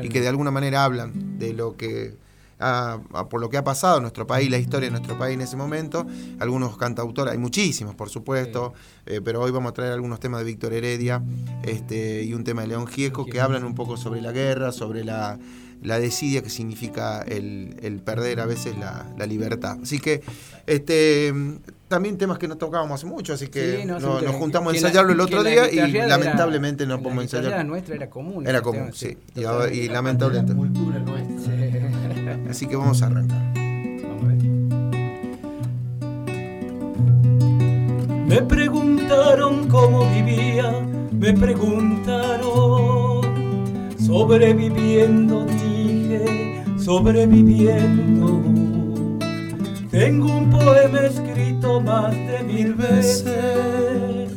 y que de alguna manera hablan de lo que por lo que ha pasado en nuestro país, la historia de nuestro país en ese momento. Algunos cantautores, hay muchísimos por supuesto, eh, pero hoy vamos a traer algunos temas de Víctor Heredia este, y un tema de León Gieco que hablan un poco sobre la guerra, sobre la, la desidia que significa el, el perder a veces la, la libertad. Así que este también temas que no tocábamos hace mucho, así que Sí, no, nos juntamos a la- ensayarlo el otro la día y lamentablemente no la podemos ensayar. nuestra era común. Era común, sí. Y, total. ahora- y lamentablemente. cultura nuestra. Así que vamos a arrancar. Vamos a ver. Me preguntaron cómo vivía, me preguntaron, sobreviviendo sobreviviendo. Tengo un poema escrito más de mil veces,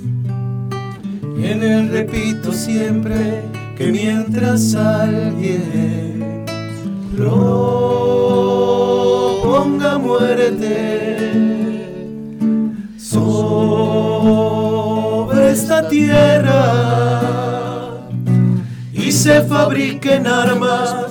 y en él repito siempre que mientras alguien proponga muerte, sobre esta tierra y se fabriquen armas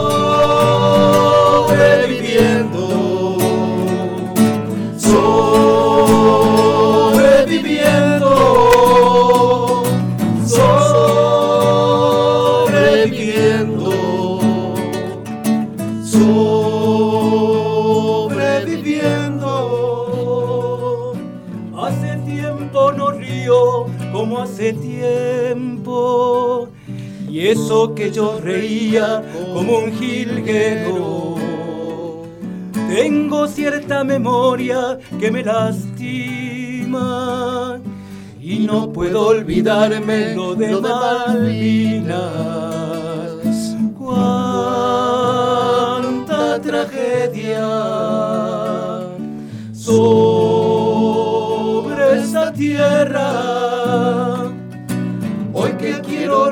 Que yo reía como un jilguero. Tengo cierta memoria que me lastima. Y no puedo olvidarme lo de Malvinas. Cuánta tragedia sobre esa tierra. Hoy que quiero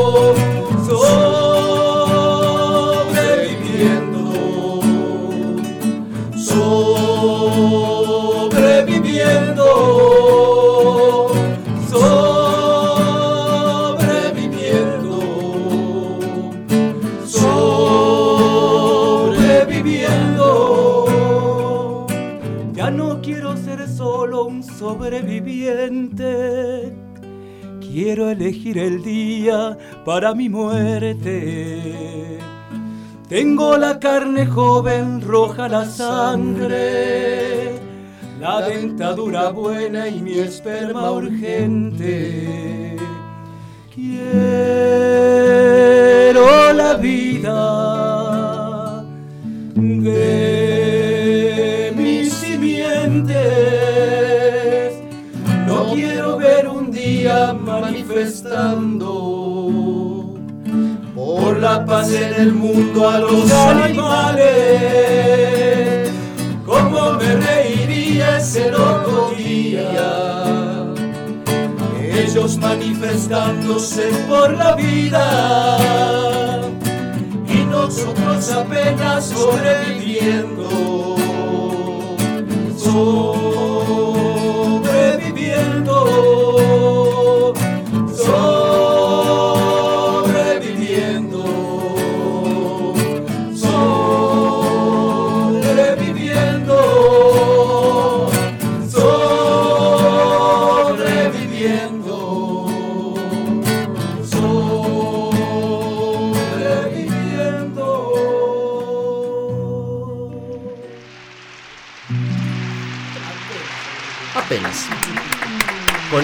Quiero elegir el día para mi muerte. Tengo la carne joven, roja la sangre, la dentadura buena y mi esperma urgente. Quiero la vida de mis simientes. No quiero ver un día manifestando por la paz en el mundo a los animales. Cómo me reiría ese loco día ellos manifestándose por la vida. Y nosotros apenas sobreviviendo, sobreviviendo,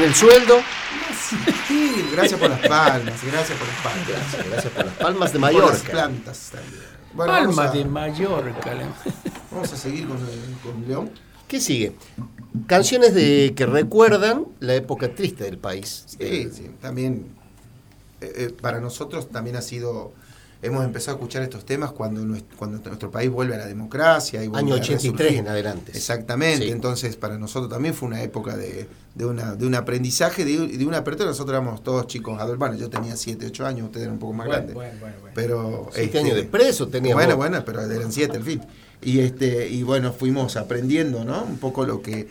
el sueldo, Sí, gracias por las palmas, gracias por las palmas. gracias, gracias por las palmas de Por las Mallorca. plantas también. Bueno, vamos Palma a, de Mallorca. vamos a seguir con, con León. ¿Qué sigue? Canciones de que recuerdan la época triste del país. Sí, sí, también eh, eh, para nosotros también ha sido, hemos empezado a escuchar estos temas cuando nuestro, cuando nuestro país vuelve a la democracia. Y vuelve Año a 83 resurgir. en adelante. Exactamente, Sí. entonces para nosotros también fue una época de, de, una, de un aprendizaje, de, de una apertura. Nosotros éramos todos chicos bueno, yo tenía 7, 8 años, ustedes eran un poco más grandes. Pero, Siete este, años de preso teníamos. Bueno, bueno, pero eran siete al fin. Y este, y bueno, fuimos aprendiendo, ¿no? Un poco lo que,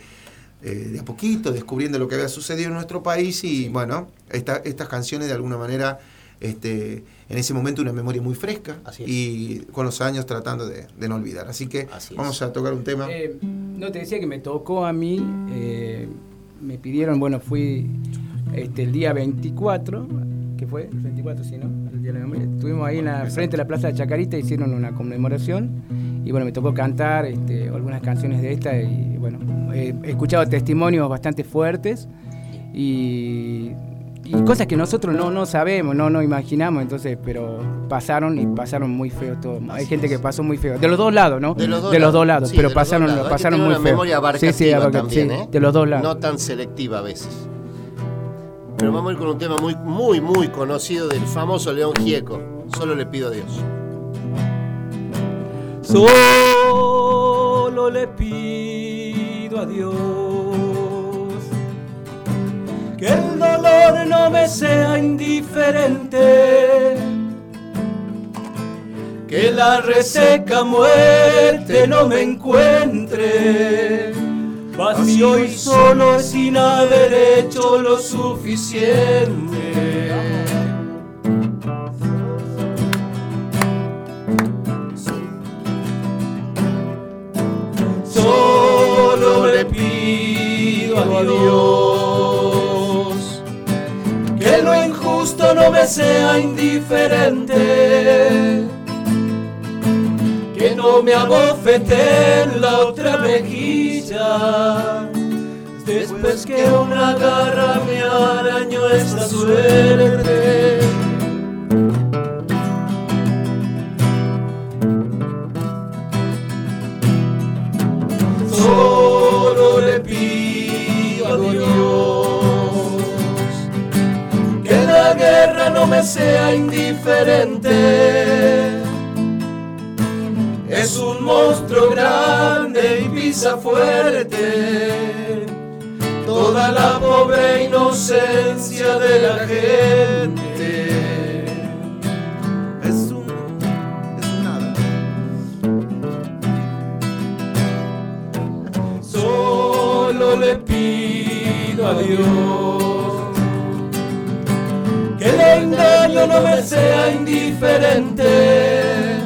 eh, de a poquito, descubriendo lo que había sucedido en nuestro país y bueno, esta- estas canciones de alguna manera, este, en ese momento una memoria muy fresca Así es. y con los años tratando de, de no olvidar. Así que Así es. vamos a tocar un tema. Eh, no te decía que me tocó a mí, eh, me pidieron, bueno, fui este, el día 24, ¿qué fue? El 24, sí, ¿no? El día de la memoria. Estuvimos ahí en la frente de la Plaza de Chacarita, hicieron una conmemoración y bueno, me tocó cantar este, algunas canciones de esta y bueno, he escuchado testimonios bastante fuertes y, y cosas que nosotros no, no sabemos, no, no imaginamos, entonces, pero pasaron y pasaron muy feo todo. Hay gente que pasó muy feo, de los dos lados, ¿no? De los dos lados, sí, pero de los pasaron, dos lados. Hay que pasaron tener muy una feo. memoria abarcativa Sí, sí, abarca- también, sí, ¿eh? de los dos lados. No tan selectiva a veces. Pero vamos a ir con un tema muy, muy, muy conocido del famoso León Gieco. Solo le pido a Dios. Solo le pido a Dios que el dolor no me sea indiferente, que la reseca muerte no me encuentre vacío y solo sin haber hecho lo suficiente. No me sea indiferente, que no me abofete en la otra mejilla, después que una garra me arañó esta suerte. Me sea indiferente. Es un monstruo grande y pisa fuerte toda la pobre inocencia de la gente. Es un, es un nada. Solo le pido a Dios el engaño no me sea indiferente.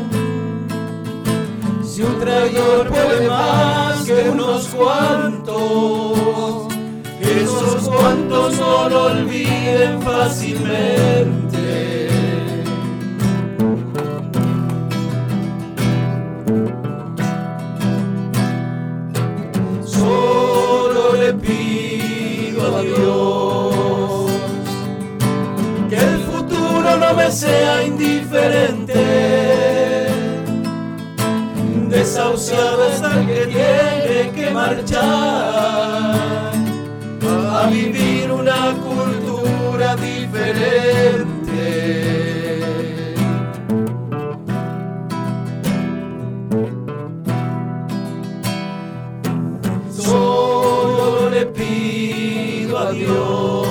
Si un traidor puede más que unos cuantos, esos cuantos no lo olviden fácilmente. Solo le pido a Dios no me sea indiferente. Desahuciado está el que tiene que marchar a vivir una cultura diferente. Solo le pido a Dios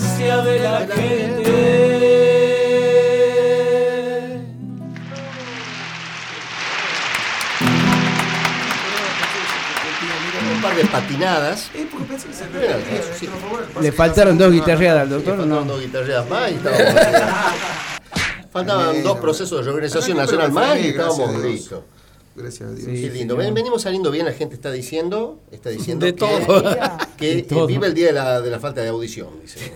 Un par de patinadas. Mira, eso sí. Le faltaron dos guitarreadas al doctor, ¿o Faltaban ¿no? dos guitarreras más y estábamos. Faltaban dos procesos de reorganización nacional más y estábamos listos. Gracias a Dios. Qué lindo. Ven- Venimos saliendo bien, la gente está diciendo, está diciendo De que, todo. que De eh, todo. vive el día de la, de la falta de audición, dice.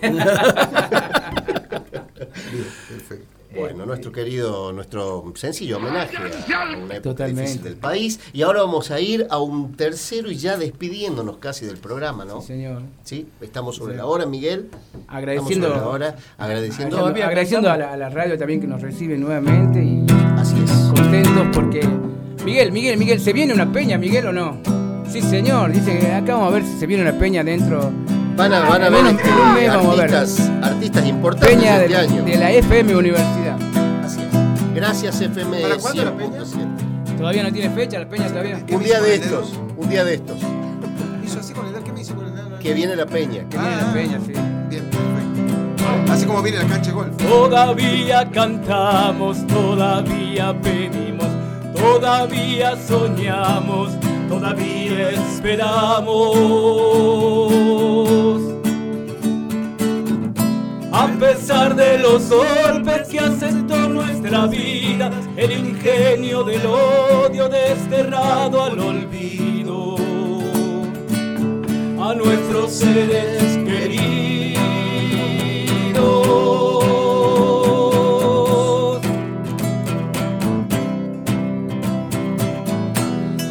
Perfecto. Bueno, nuestro querido, nuestro sencillo homenaje a una época Totalmente. difícil del país. Y ahora vamos a ir a un tercero y ya despidiéndonos casi del programa, ¿no? Sí, señor. Sí, estamos sobre la hora, Miguel. Agradeciendo, Estamos sobre la hora, agradeciendo. agradeciendo, agradeciendo a, la, a la radio también que nos recibe nuevamente y Así es. contentos porque... Miguel, Miguel, Miguel, ¿se viene una peña, Miguel, o no? Sí, señor, dice que acá vamos a ver si se viene una peña dentro. Van a, van a ver este, mes vamos a ver. artistas, artistas importantes Peña de de, este año. de la FM Universidad. Así es. Gracias FM ¿Para cuándo la peña? 100.7. Todavía no tiene fecha la peña todavía. Un día de estos, un día de estos. ¿Hizo así con el dedo? ¿Qué me hizo con el dedo? Que viene la peña. Que viene la peña, sí. Bien, perfecto. Así como viene la cancha de golf. Todavía cantamos, todavía pedimos, todavía soñamos, todavía esperamos. A pesar de los golpes que asestó nuestra vida, el ingenio del odio desterrado al olvido, a nuestros seres queridos.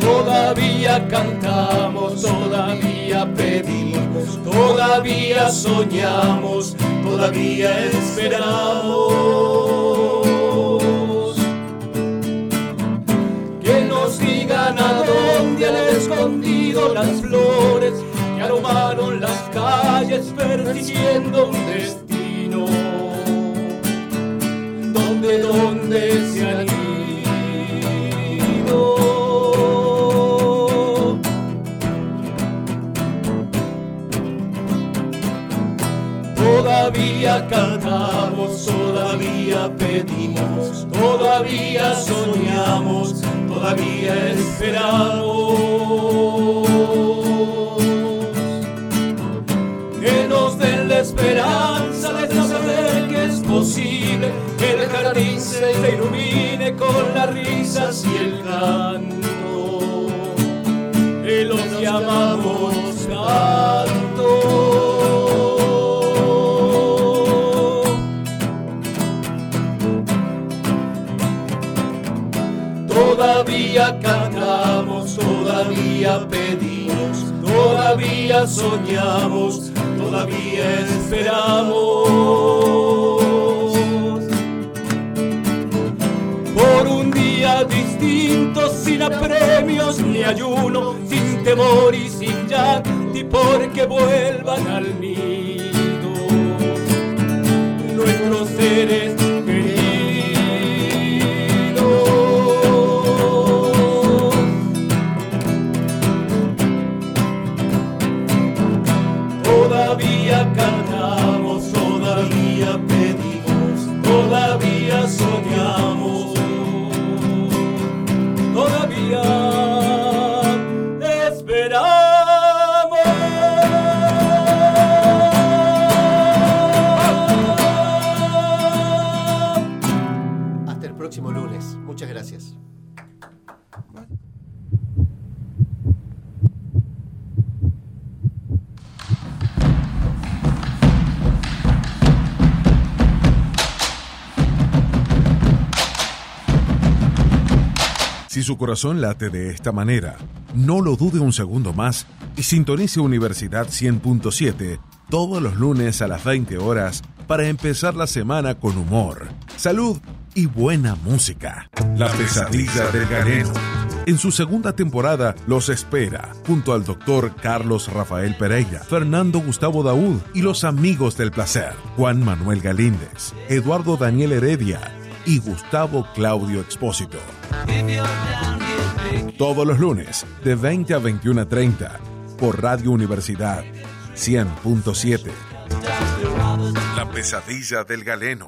Todavía cantamos, todavía pedimos, todavía soñamos, todavía esperamos. Que nos digan a dónde han escondido las flores que aromaron las calles persiguiendo un esperamos. Que nos den la esperanza de saber que es posible que el jardín se ilumine con las risas y el canto todavía soñamos, todavía esperamos. Por un día distinto, sin apremios ni ayuno, sin temor y sin llanto, y porque vuelvan al nido nuestros seres corazón late de esta manera, no lo dude un segundo más y sintonice Universidad 100.7 todos los lunes a las 20 horas para empezar la semana con humor, salud y buena música. La pesadilla del galeno. En su segunda temporada los espera, junto al doctor Carlos Rafael Pereira, Fernando Gustavo Daúd y los amigos del placer, Juan Manuel Galíndez, Eduardo Daniel Heredia y Gustavo Claudio Expósito. Todos los lunes, de 20 a 21.30, por Radio Universidad 100.7. La pesadilla del galeno.